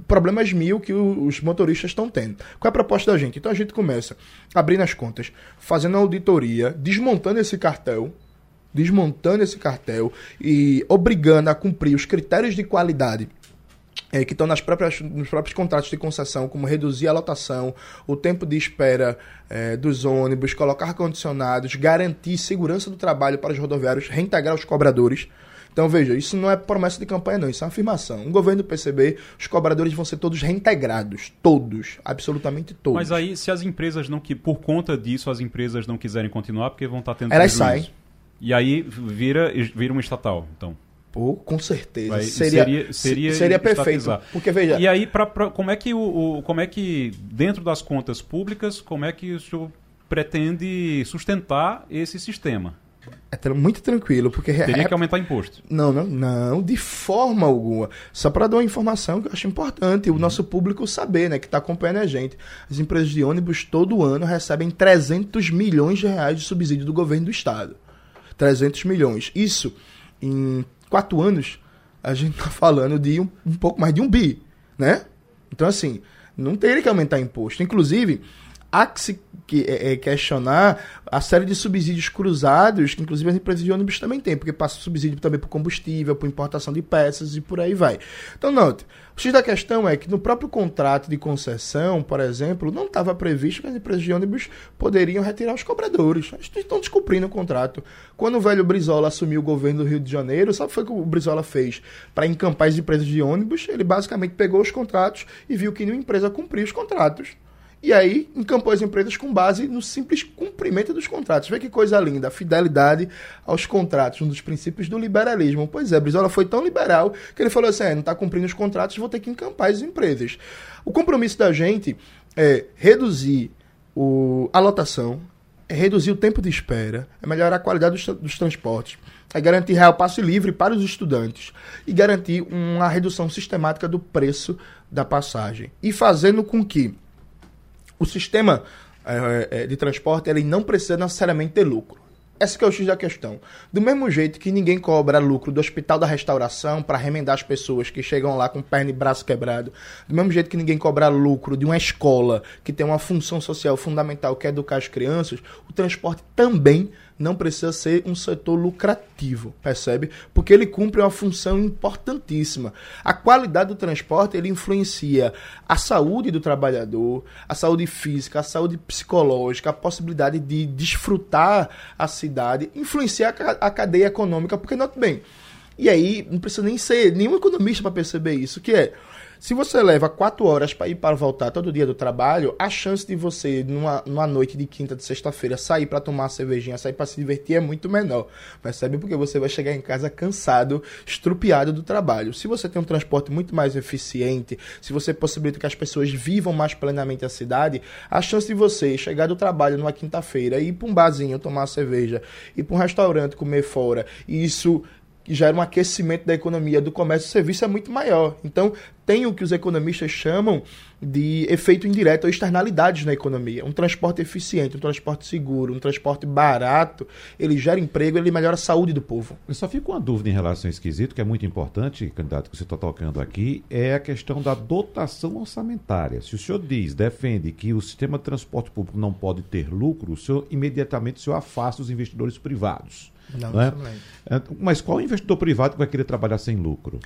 problemas mil que os motoristas estão tendo. Qual é a proposta da gente? Então a gente começa abrindo as contas, fazendo a auditoria, desmontando esse cartel, desmontando esse cartel e obrigando a cumprir os critérios de qualidade é, que estão nas próprias, nos próprios contratos de concessão, como reduzir a lotação, o tempo de espera é, dos ônibus, colocar ar-condicionados, garantir segurança do trabalho para os rodoviários, reintegrar os cobradores. Então, veja, isso não é promessa de campanha, não, isso é uma afirmação. Um governo do PCB, os cobradores vão ser todos reintegrados. Todos, absolutamente todos. Mas aí, se as empresas não que por conta disso as empresas não quiserem continuar, porque vão estar tendo Elas prejuízo. saem. E aí vira, vira uma estatal, então. Pô, com certeza. Vai, seria, seria, seria, seria perfeito. Porque veja. E aí, pra, pra, como é que o, o, como é que dentro das contas públicas, como é que o senhor pretende sustentar esse sistema? É muito tranquilo, porque teria que aumentar imposto. Não, não, não, de forma alguma. Só para dar uma informação que eu acho importante, o uhum. nosso público saber, né, que está acompanhando a gente. As empresas de ônibus todo ano recebem 300 milhões de reais de subsídio do governo do estado. 300 milhões. Isso em quatro anos, a gente tá falando de um, um pouco mais de um bi, né? Então, assim, não teria que aumentar imposto. Inclusive, há que se que, é, é, questionar a série de subsídios cruzados, que inclusive as empresas de ônibus também têm, porque passa subsídio também por combustível, por importação de peças e por aí vai. Então, note, o X da questão é que no próprio contrato de concessão, por exemplo, não estava previsto que as empresas de ônibus poderiam retirar os cobradores. Eles estão descumprindo o contrato. Quando o velho Brizola assumiu o governo do Rio de Janeiro, sabe o que o Brizola fez para encampar as empresas de ônibus? Ele basicamente pegou os contratos e viu que nenhuma empresa cumpria os contratos. E aí encampou as empresas com base no simples cumprimento dos contratos. Vê que coisa linda, a fidelidade aos contratos, um dos princípios do liberalismo. Pois é, Brizola foi tão liberal que ele falou assim: é, não está cumprindo os contratos, vou ter que encampar as empresas. O compromisso da gente é reduzir o, a lotação, é reduzir o tempo de espera, é melhorar a qualidade dos, dos transportes, é garantir real passe livre para os estudantes e garantir uma redução sistemática do preço da passagem. E fazendo com que o sistema é, é, de transporte ele não precisa necessariamente ter lucro. Essa que é o X da questão. Do mesmo jeito que ninguém cobra lucro do Hospital da Restauração para remendar as pessoas que chegam lá com perna e braço quebrado, do mesmo jeito que ninguém cobra lucro de uma escola que tem uma função social fundamental que é educar as crianças, o transporte também não precisa ser um setor lucrativo, percebe? Porque ele cumpre uma função importantíssima. A qualidade do transporte, ele influencia a saúde do trabalhador, a saúde física, a saúde psicológica, a possibilidade de desfrutar a cidade, influencia a cadeia econômica, porque note bem, e aí não precisa nem ser nenhum economista para perceber isso, que é se você leva quatro horas para ir para voltar todo dia do trabalho, a chance de você, numa, numa noite de quinta, de sexta-feira, sair para tomar uma cervejinha, sair para se divertir é muito menor. Percebe? Porque você vai chegar em casa cansado, estrupiado do trabalho. Se você tem um transporte muito mais eficiente, se você possibilita que as pessoas vivam mais plenamente a cidade, a chance de você chegar do trabalho numa quinta-feira, ir para um barzinho tomar uma cerveja, ir para um restaurante comer fora, e isso que gera um aquecimento da economia, do comércio e serviço é muito maior. Então, tem o que os economistas chamam de efeito indireto ou externalidades na economia. Um transporte eficiente, um transporte seguro, um transporte barato, ele gera emprego, ele melhora a saúde do povo. Eu só fico com uma dúvida em relação a esse quesito, que é muito importante, candidato, que você está tocando aqui, é a questão da dotação orçamentária. Se o senhor diz, defende que o sistema de transporte público não pode ter lucro, o senhor imediatamente o senhor afasta os investidores privados. Não, não é? é? Mas qual investidor privado que vai querer trabalhar sem lucro?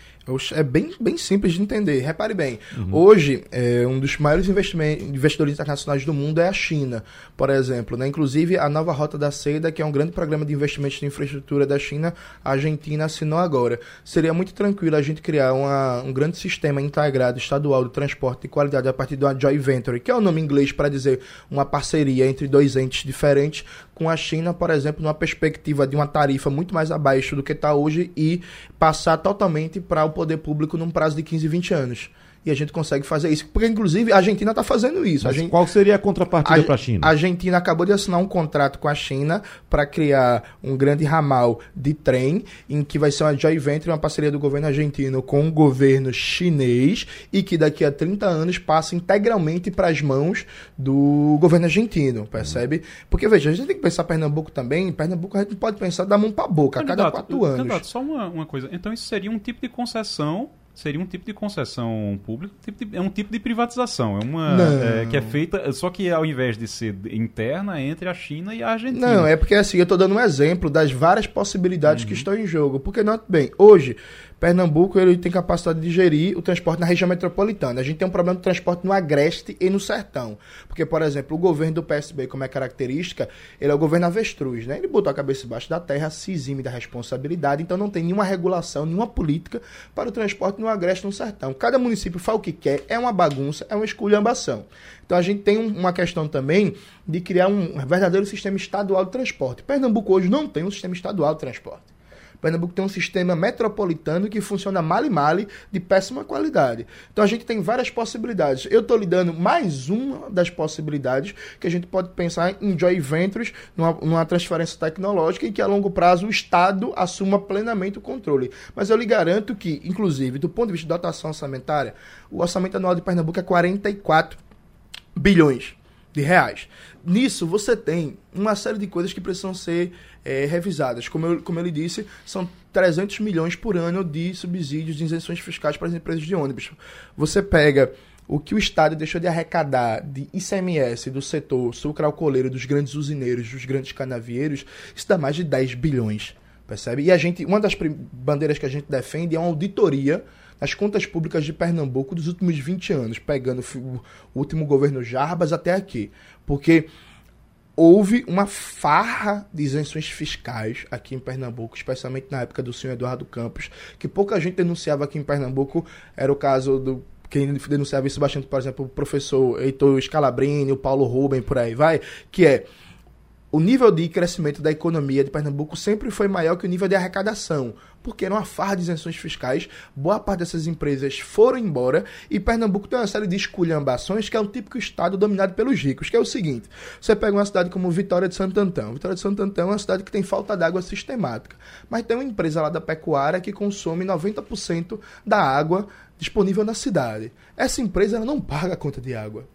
É bem, bem simples de entender. Repare bem, uhum. hoje é, um dos maiores investidores internacionais do mundo é a China, por exemplo. Né? Inclusive, a nova Rota da Seda, que é um grande programa de investimentos em infraestrutura da China, a Argentina assinou agora. Seria muito tranquilo a gente criar uma, um grande sistema integrado estadual de transporte de qualidade a partir de uma joint venture, que é o nome inglês para dizer uma parceria entre dois entes diferentes, com a China, por exemplo, numa perspectiva de uma tarifa muito mais abaixo do que está hoje e passar totalmente para o poder público num prazo de 15, 20 anos e a gente consegue fazer isso. Porque, inclusive, a Argentina está fazendo isso. Gente... qual seria a contrapartida para a China? A Argentina acabou de assinar um contrato com a China para criar um grande ramal de trem, em que vai ser uma joint venture, uma parceria do governo argentino com o governo chinês, e que daqui a 30 anos passa integralmente para as mãos do governo argentino, percebe? Porque, veja, a gente tem que pensar Pernambuco também. Pernambuco a gente pode pensar da mão para boca, candidato, a cada quatro anos. Candidato, só uma, uma coisa. Então, isso seria um tipo de concessão seria um tipo de concessão pública, tipo de, é um tipo de privatização, é uma é, que é feita, só que ao invés de ser interna entre a China e a Argentina. Não, é porque assim, eu estou dando um exemplo das várias possibilidades uhum. que estão em jogo, porque não bem, hoje Pernambuco ele tem capacidade de gerir o transporte na região metropolitana. A gente tem um problema de transporte no agreste e no sertão. Porque, por exemplo, o governo do PSB, como é característica, ele é o governo avestruz, né? Ele botou a cabeça embaixo da terra, se exime da responsabilidade, então não tem nenhuma regulação, nenhuma política para o transporte no agreste e no sertão. Cada município faz o que quer, é uma bagunça, é uma esculhambação. Então a gente tem uma questão também de criar um verdadeiro sistema estadual de transporte. Pernambuco hoje não tem um sistema estadual de transporte. Pernambuco tem um sistema metropolitano que funciona mal e mal de péssima qualidade. Então a gente tem várias possibilidades. Eu estou lhe dando mais uma das possibilidades que a gente pode pensar em joint ventures, numa, numa transferência tecnológica e que a longo prazo o Estado assuma plenamente o controle. Mas eu lhe garanto que, inclusive, do ponto de vista de dotação orçamentária, o orçamento anual de Pernambuco é 44 bilhões de reais. Nisso você tem uma série de coisas que precisam ser é, revisadas. Como eu, como ele disse, são 300 milhões por ano de subsídios de isenções fiscais para as empresas de ônibus. Você pega o que o Estado deixou de arrecadar de ICMS do setor sucroalcooleiro, dos grandes usineiros, dos grandes canavieiros, isso dá mais de 10 bilhões. Percebe? E a gente, uma das bandeiras que a gente defende é uma auditoria nas contas públicas de Pernambuco dos últimos 20 anos, pegando o último governo Jarbas até aqui. Porque houve uma farra de isenções fiscais aqui em Pernambuco, especialmente na época do senhor Eduardo Campos, que pouca gente denunciava aqui em Pernambuco. Era o caso do quem denunciava isso bastante, por exemplo, o professor Heitor Scalabrini, o Paulo Ruben, por aí vai, que é o nível de crescimento da economia de Pernambuco sempre foi maior que o nível de arrecadação, porque era uma farra de isenções fiscais, boa parte dessas empresas foram embora e Pernambuco tem uma série de esculhambações que é um típico estado dominado pelos ricos, que é o seguinte, você pega uma cidade como Vitória de Santo Antão, Vitória de Santo Antão é uma cidade que tem falta d'água sistemática, mas tem uma empresa lá da pecuária que consome 90% da água disponível na cidade. Essa empresa não paga a conta de água.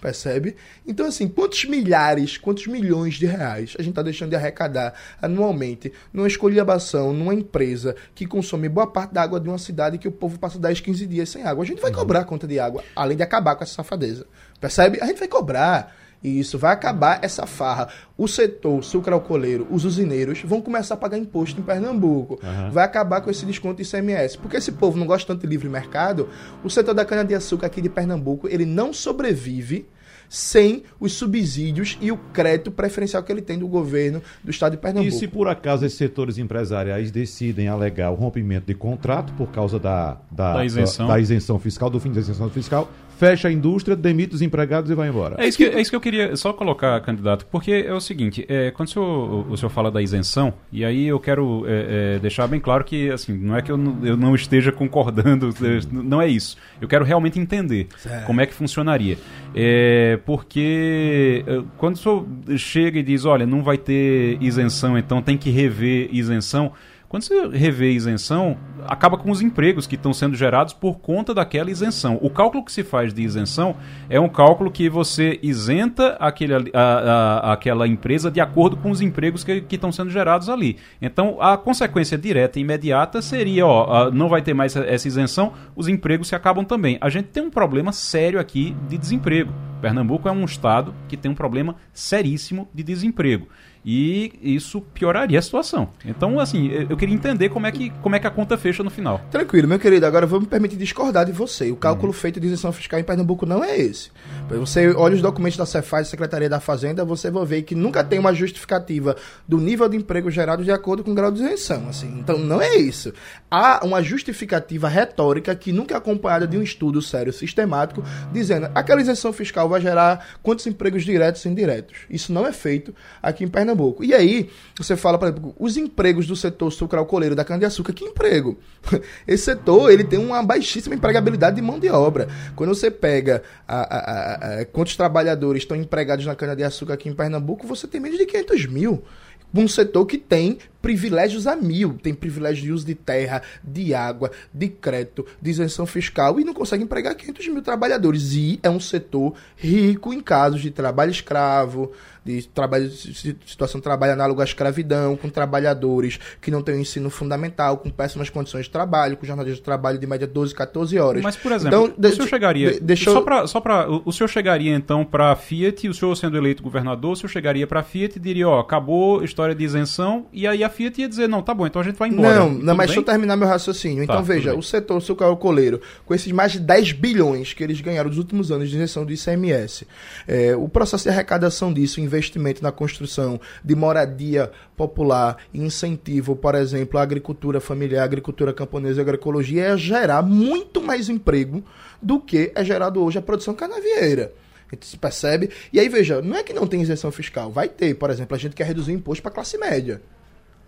Percebe? Então, assim, quantos milhares, quantos milhões de reais a gente está deixando de arrecadar anualmente numa escolhiabação, numa empresa que consome boa parte da água de uma cidade que o povo passa 10, 15 dias sem água? A gente vai uhum. cobrar a conta de água, além de acabar com essa safadeza. Percebe? A gente vai cobrar. E isso vai acabar essa farra. O setor sucroalcooleiro, os usineiros, vão começar a pagar imposto em Pernambuco. Aham. Vai acabar com esse desconto de ICMS. Porque esse povo não gosta tanto de livre mercado, o setor da cana-de-açúcar aqui de Pernambuco, ele não sobrevive sem os subsídios e o crédito preferencial que ele tem do governo do estado de E Pernambuco. se por acaso esses setores empresariais decidem alegar o rompimento de contrato por causa da, da, Da isenção. da isenção fiscal, do fim da isenção fiscal, fecha a indústria, demite os empregados e vai embora. É isso, que, é isso que eu queria só colocar, candidato, porque é o seguinte, é, quando o senhor, o senhor fala da isenção, e aí eu quero é, é, deixar bem claro que, assim, não é que eu não, eu não esteja concordando, não é isso. Eu quero realmente entender Certo. como é que funcionaria. É, porque é, quando o senhor chega e diz, olha, não vai ter isenção, então tem que rever isenção... Quando você revê isenção, acaba com os empregos que estão sendo gerados por conta daquela isenção. O cálculo que se faz de isenção é um cálculo que você isenta aquele, a- a- aquela empresa de acordo com os empregos que, que estão sendo gerados ali. Então, a consequência direta e imediata seria, ó, não vai ter mais essa- isenção, os empregos se acabam também. A gente tem um problema sério aqui de desemprego. Pernambuco é um estado que tem um problema seríssimo de desemprego. E isso pioraria a situação. Então, assim, eu queria entender como é que, como é que a conta fecha no final. Tranquilo, meu querido. Agora vou me permitir discordar de você. O cálculo feito de isenção fiscal em Pernambuco não é esse. Você olha os documentos da Cefaz, Secretaria da Fazenda, você vai ver que nunca tem uma justificativa do nível de emprego gerado de acordo com o grau de isenção. Assim. Então, não é isso. Há uma justificativa retórica que nunca é acompanhada de um estudo sério, sistemático, dizendo aquela isenção fiscal vai gerar quantos empregos diretos e indiretos. Isso não é feito aqui em Pernambuco. E aí, você fala, por exemplo, os empregos do setor sucroalcooleiro da cana-de-açúcar, que emprego? Esse setor, ele tem uma baixíssima empregabilidade de mão de obra. Quando você pega a- a- a- quantos trabalhadores estão empregados na cana-de-açúcar aqui em Pernambuco, você tem menos de 500 mil. Um setor que tem privilégios a mil. Tem privilégio de uso de terra, de água, de crédito, de isenção fiscal e não consegue empregar 500 mil trabalhadores. E é um setor rico em casos de trabalho escravo, de trabalho, si- situação de trabalho análogo à escravidão, com trabalhadores que não têm o ensino fundamental, com péssimas condições de trabalho, com jornalistas de trabalho de média 12, 14 horas. Mas, por exemplo, Então, o senhor chegaria. de- deixa só pra, só pra, o, o senhor chegaria, então, para a Fiat, o senhor sendo eleito governador, o senhor chegaria para a Fiat e diria: ó, acabou a história de isenção, e aí a Fiat ia dizer: não, tá bom, então a gente vai embora. Não, não, mas bem? deixa eu terminar meu raciocínio. Então, Tá, veja, o setor sucroalcooleiro, com esses mais de 10 bilhões que eles ganharam nos últimos anos de isenção do ICMS, é, o processo de arrecadação disso, investimento na construção de moradia popular e incentivo, por exemplo, à agricultura familiar, agricultura camponesa e agroecologia, é gerar muito mais emprego do que é gerado hoje a produção canavieira. A gente se percebe. E aí, veja, não é que não tem isenção fiscal. Vai ter, por exemplo, a gente quer reduzir o imposto para a classe média.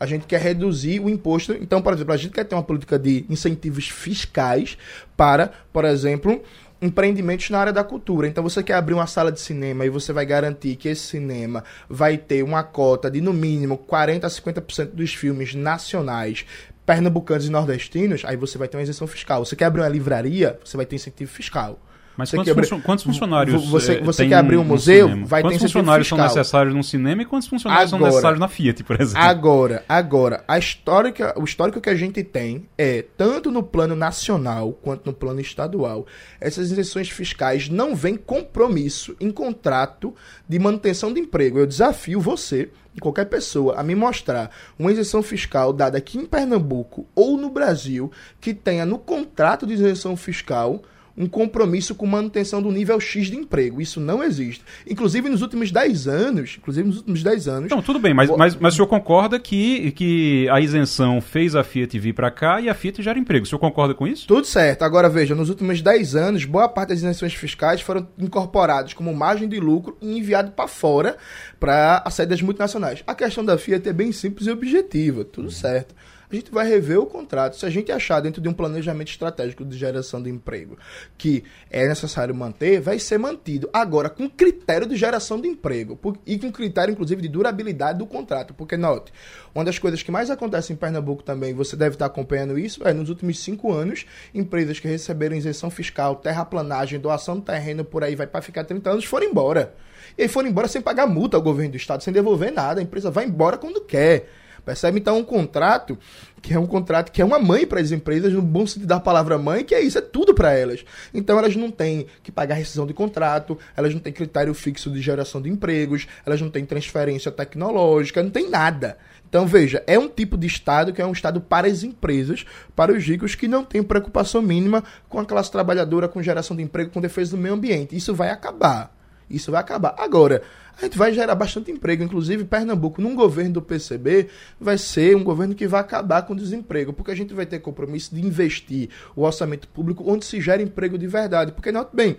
A gente quer reduzir o imposto. Então, por exemplo, a gente quer ter uma política de incentivos fiscais para, por exemplo, empreendimentos na área da cultura. Então, você quer abrir uma sala de cinema e você vai garantir que esse cinema vai ter uma cota de, no mínimo, 40% a 50% dos filmes nacionais pernambucanos e nordestinos, aí você vai ter uma isenção fiscal. Você quer abrir uma livraria, você vai ter incentivo fiscal. Mas Você quantos, abrir- funcio- quantos funcionários. Você- você quer abrir um museu? cinema? Vai ter Quantos incentivo funcionários são necessários num cinema e quantos funcionários Agora- são necessários na Fiat, por exemplo? Agora, agora, a histórica, o histórico que a gente tem é, tanto no plano nacional quanto no plano estadual, essas isenções fiscais não vêm compromisso em contrato de manutenção de emprego. Eu desafio você, qualquer pessoa, a me mostrar uma isenção fiscal dada aqui em Pernambuco ou no Brasil que tenha no contrato de isenção fiscal um compromisso com manutenção do nível X de emprego. Isso não existe. Inclusive nos últimos 10 anos, inclusive nos últimos 10 anos, Não, tudo bem, mas, mas, mas o senhor concorda que, que a isenção fez a Fiat vir para cá e a Fiat gera emprego. O senhor concorda com isso? Tudo certo. Agora veja, nos últimos 10 anos, boa parte das isenções fiscais foram incorporadas como margem de lucro e enviado para fora para a sede das multinacionais. A questão da Fiat é bem simples e objetiva. Tudo certo. A gente vai rever o contrato. Se a gente achar dentro de um planejamento estratégico de geração de emprego que é necessário manter, vai ser mantido. Agora, com critério de geração de emprego e com critério, inclusive, de durabilidade do contrato. Porque, note, uma das coisas que mais acontece em Pernambuco também, você deve estar acompanhando isso, é nos últimos cinco anos, empresas que receberam isenção fiscal, terraplanagem, doação de terreno por aí, vai para ficar 30 anos, foram embora. E aí foram embora sem pagar multa ao governo do estado, sem devolver nada. A empresa vai embora quando quer. Percebe? Então, um contrato que é um contrato que é uma mãe para as empresas, no bom sentido da palavra mãe, que é isso, é tudo para elas. Então elas não têm que pagar rescisão de contrato, elas não têm critério fixo de geração de empregos, elas não têm transferência tecnológica, não tem nada. Então, veja, é um tipo de Estado que é um Estado para as empresas, para os ricos que não tem preocupação mínima com a classe trabalhadora, com geração de emprego, com defesa do meio ambiente. Isso vai acabar. Isso vai acabar. Agora, a gente vai gerar bastante emprego. Inclusive, Pernambuco, num governo do PCB, vai ser um governo que vai acabar com o desemprego, porque a gente vai ter compromisso de investir o orçamento público onde se gera emprego de verdade. Porque, não, bem,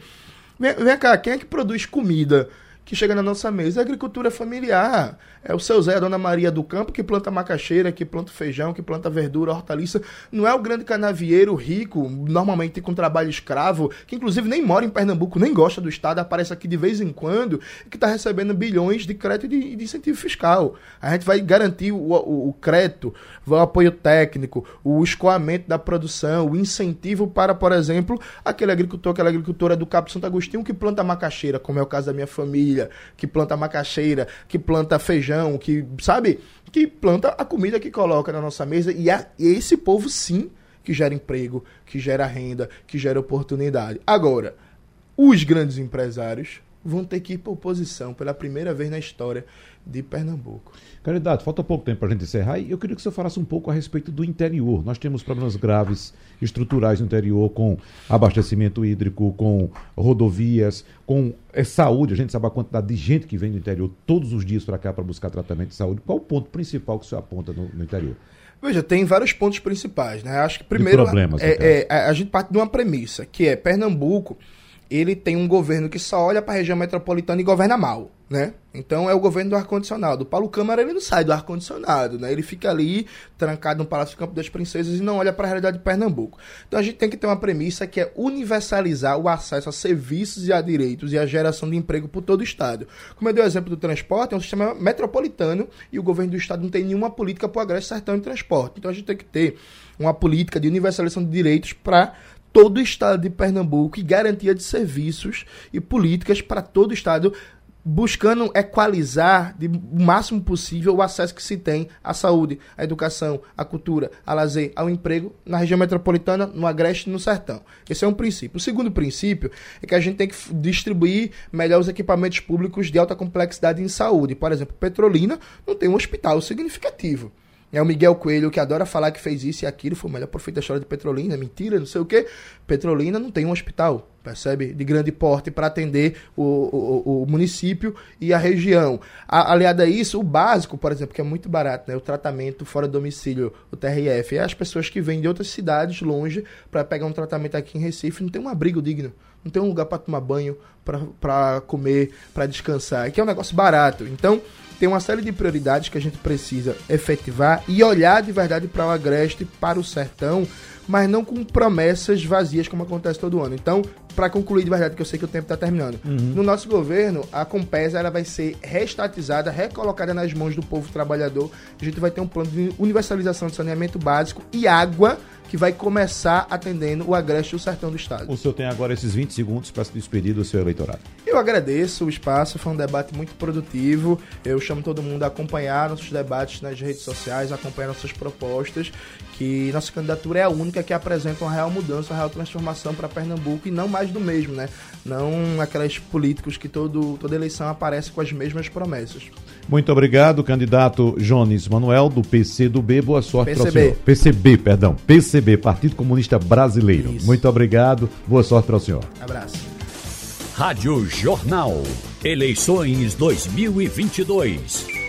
vem, vem cá, quem é que produz comida? Que chega na nossa mesa é agricultura familiar. É o seu Zé, a dona Maria do Campo, que planta macaxeira, que planta feijão, que planta verdura, hortaliça. Não é o grande canavieiro rico, normalmente com trabalho escravo, que inclusive nem mora em Pernambuco, nem gosta do Estado, aparece aqui de vez em quando, que está recebendo bilhões de crédito e de, incentivo fiscal. A gente vai garantir o, o, o crédito, o apoio técnico, o escoamento da produção, o incentivo para, por exemplo, aquele agricultor, aquela agricultora do Cabo Santo Agostinho que planta macaxeira, como é o caso da minha família, que planta macaxeira, que planta feijão que, sabe? Que planta a comida que coloca na nossa mesa. E é esse povo, sim, que gera emprego, que gera renda, que gera oportunidade. Agora, os grandes empresários vão ter que ir para oposição pela primeira vez na história de Pernambuco. Candidato, falta pouco tempo para a gente encerrar e eu queria que o senhor falasse um pouco a respeito do interior. Nós temos problemas graves estruturais no interior com abastecimento hídrico, com rodovias, com é, saúde. A gente sabe a quantidade de gente que vem do interior todos os dias para cá para buscar tratamento de saúde. Qual o ponto principal que o senhor aponta no, no interior? Veja, tem vários pontos principais, né? Acho que primeiro problemas, é, é, a gente parte de uma premissa, que é Pernambuco ele tem um governo que só olha para a região metropolitana e governa mal, né? Então é o governo do ar-condicionado. O Paulo Câmara ele não sai do ar-condicionado, né? Ele fica ali trancado no Palácio do Campo das Princesas e não olha para a realidade de Pernambuco. Então a gente tem que ter uma premissa que é universalizar o acesso a serviços e a direitos e a geração de emprego por todo o estado. Como eu dei o exemplo do transporte, é um sistema metropolitano e o governo do estado não tem nenhuma política para o agreste sertão de transporte. Então a gente tem que ter uma política de universalização de direitos para todo o estado de Pernambuco e garantia de serviços e políticas para todo o estado, buscando equalizar de, o máximo possível o acesso que se tem à saúde, à educação, à cultura, ao lazer, ao emprego na região metropolitana, no Agreste e no Sertão. Esse é um princípio. O segundo princípio é que a gente tem que distribuir melhor os equipamentos públicos de alta complexidade em saúde. Por exemplo, Petrolina não tem um hospital significativo. É o Miguel Coelho que adora falar que fez isso e aquilo, foi o melhor prefeito da história de Petrolina, mentira, não sei o quê. Petrolina não tem um hospital, percebe? De grande porte para atender o, o, o, município e a região. A, aliado a isso, o básico, por exemplo, que é muito barato, né? O tratamento fora do domicílio, o TRF, é as pessoas que vêm de outras cidades longe para pegar um tratamento aqui em Recife, não tem um abrigo digno, não tem um lugar para tomar banho, para comer, para descansar, que é um negócio barato. Então, tem uma série de prioridades que a gente precisa efetivar e olhar de verdade para o Agreste, para o Sertão, mas não com promessas vazias como acontece todo ano. Então, para concluir de verdade, que eu sei que o tempo está terminando, uhum. no nosso governo, a Compesa ela vai ser restatizada, recolocada nas mãos do povo trabalhador. A gente vai ter um plano de universalização de saneamento básico e água que vai começar atendendo o Agreste e o Sertão do Estado. O senhor tem agora esses 20 segundos para se despedir do seu eleitorado. Eu agradeço o espaço, foi um debate muito produtivo. Eu chamo todo mundo a acompanhar nossos debates nas redes sociais, acompanhar nossas propostas, que nossa candidatura é a única que apresenta uma real mudança, uma real transformação para Pernambuco e não mais do mesmo, né? Não aqueles políticos que todo, toda eleição aparece com as mesmas promessas. Muito obrigado, candidato Jones Manuel, do PCdoB. Boa sorte para o senhor. PCB, perdão. PCB, Partido Comunista Brasileiro. Isso. Muito obrigado. Boa sorte para o senhor. Abraço. Rádio Jornal. Eleições 2022.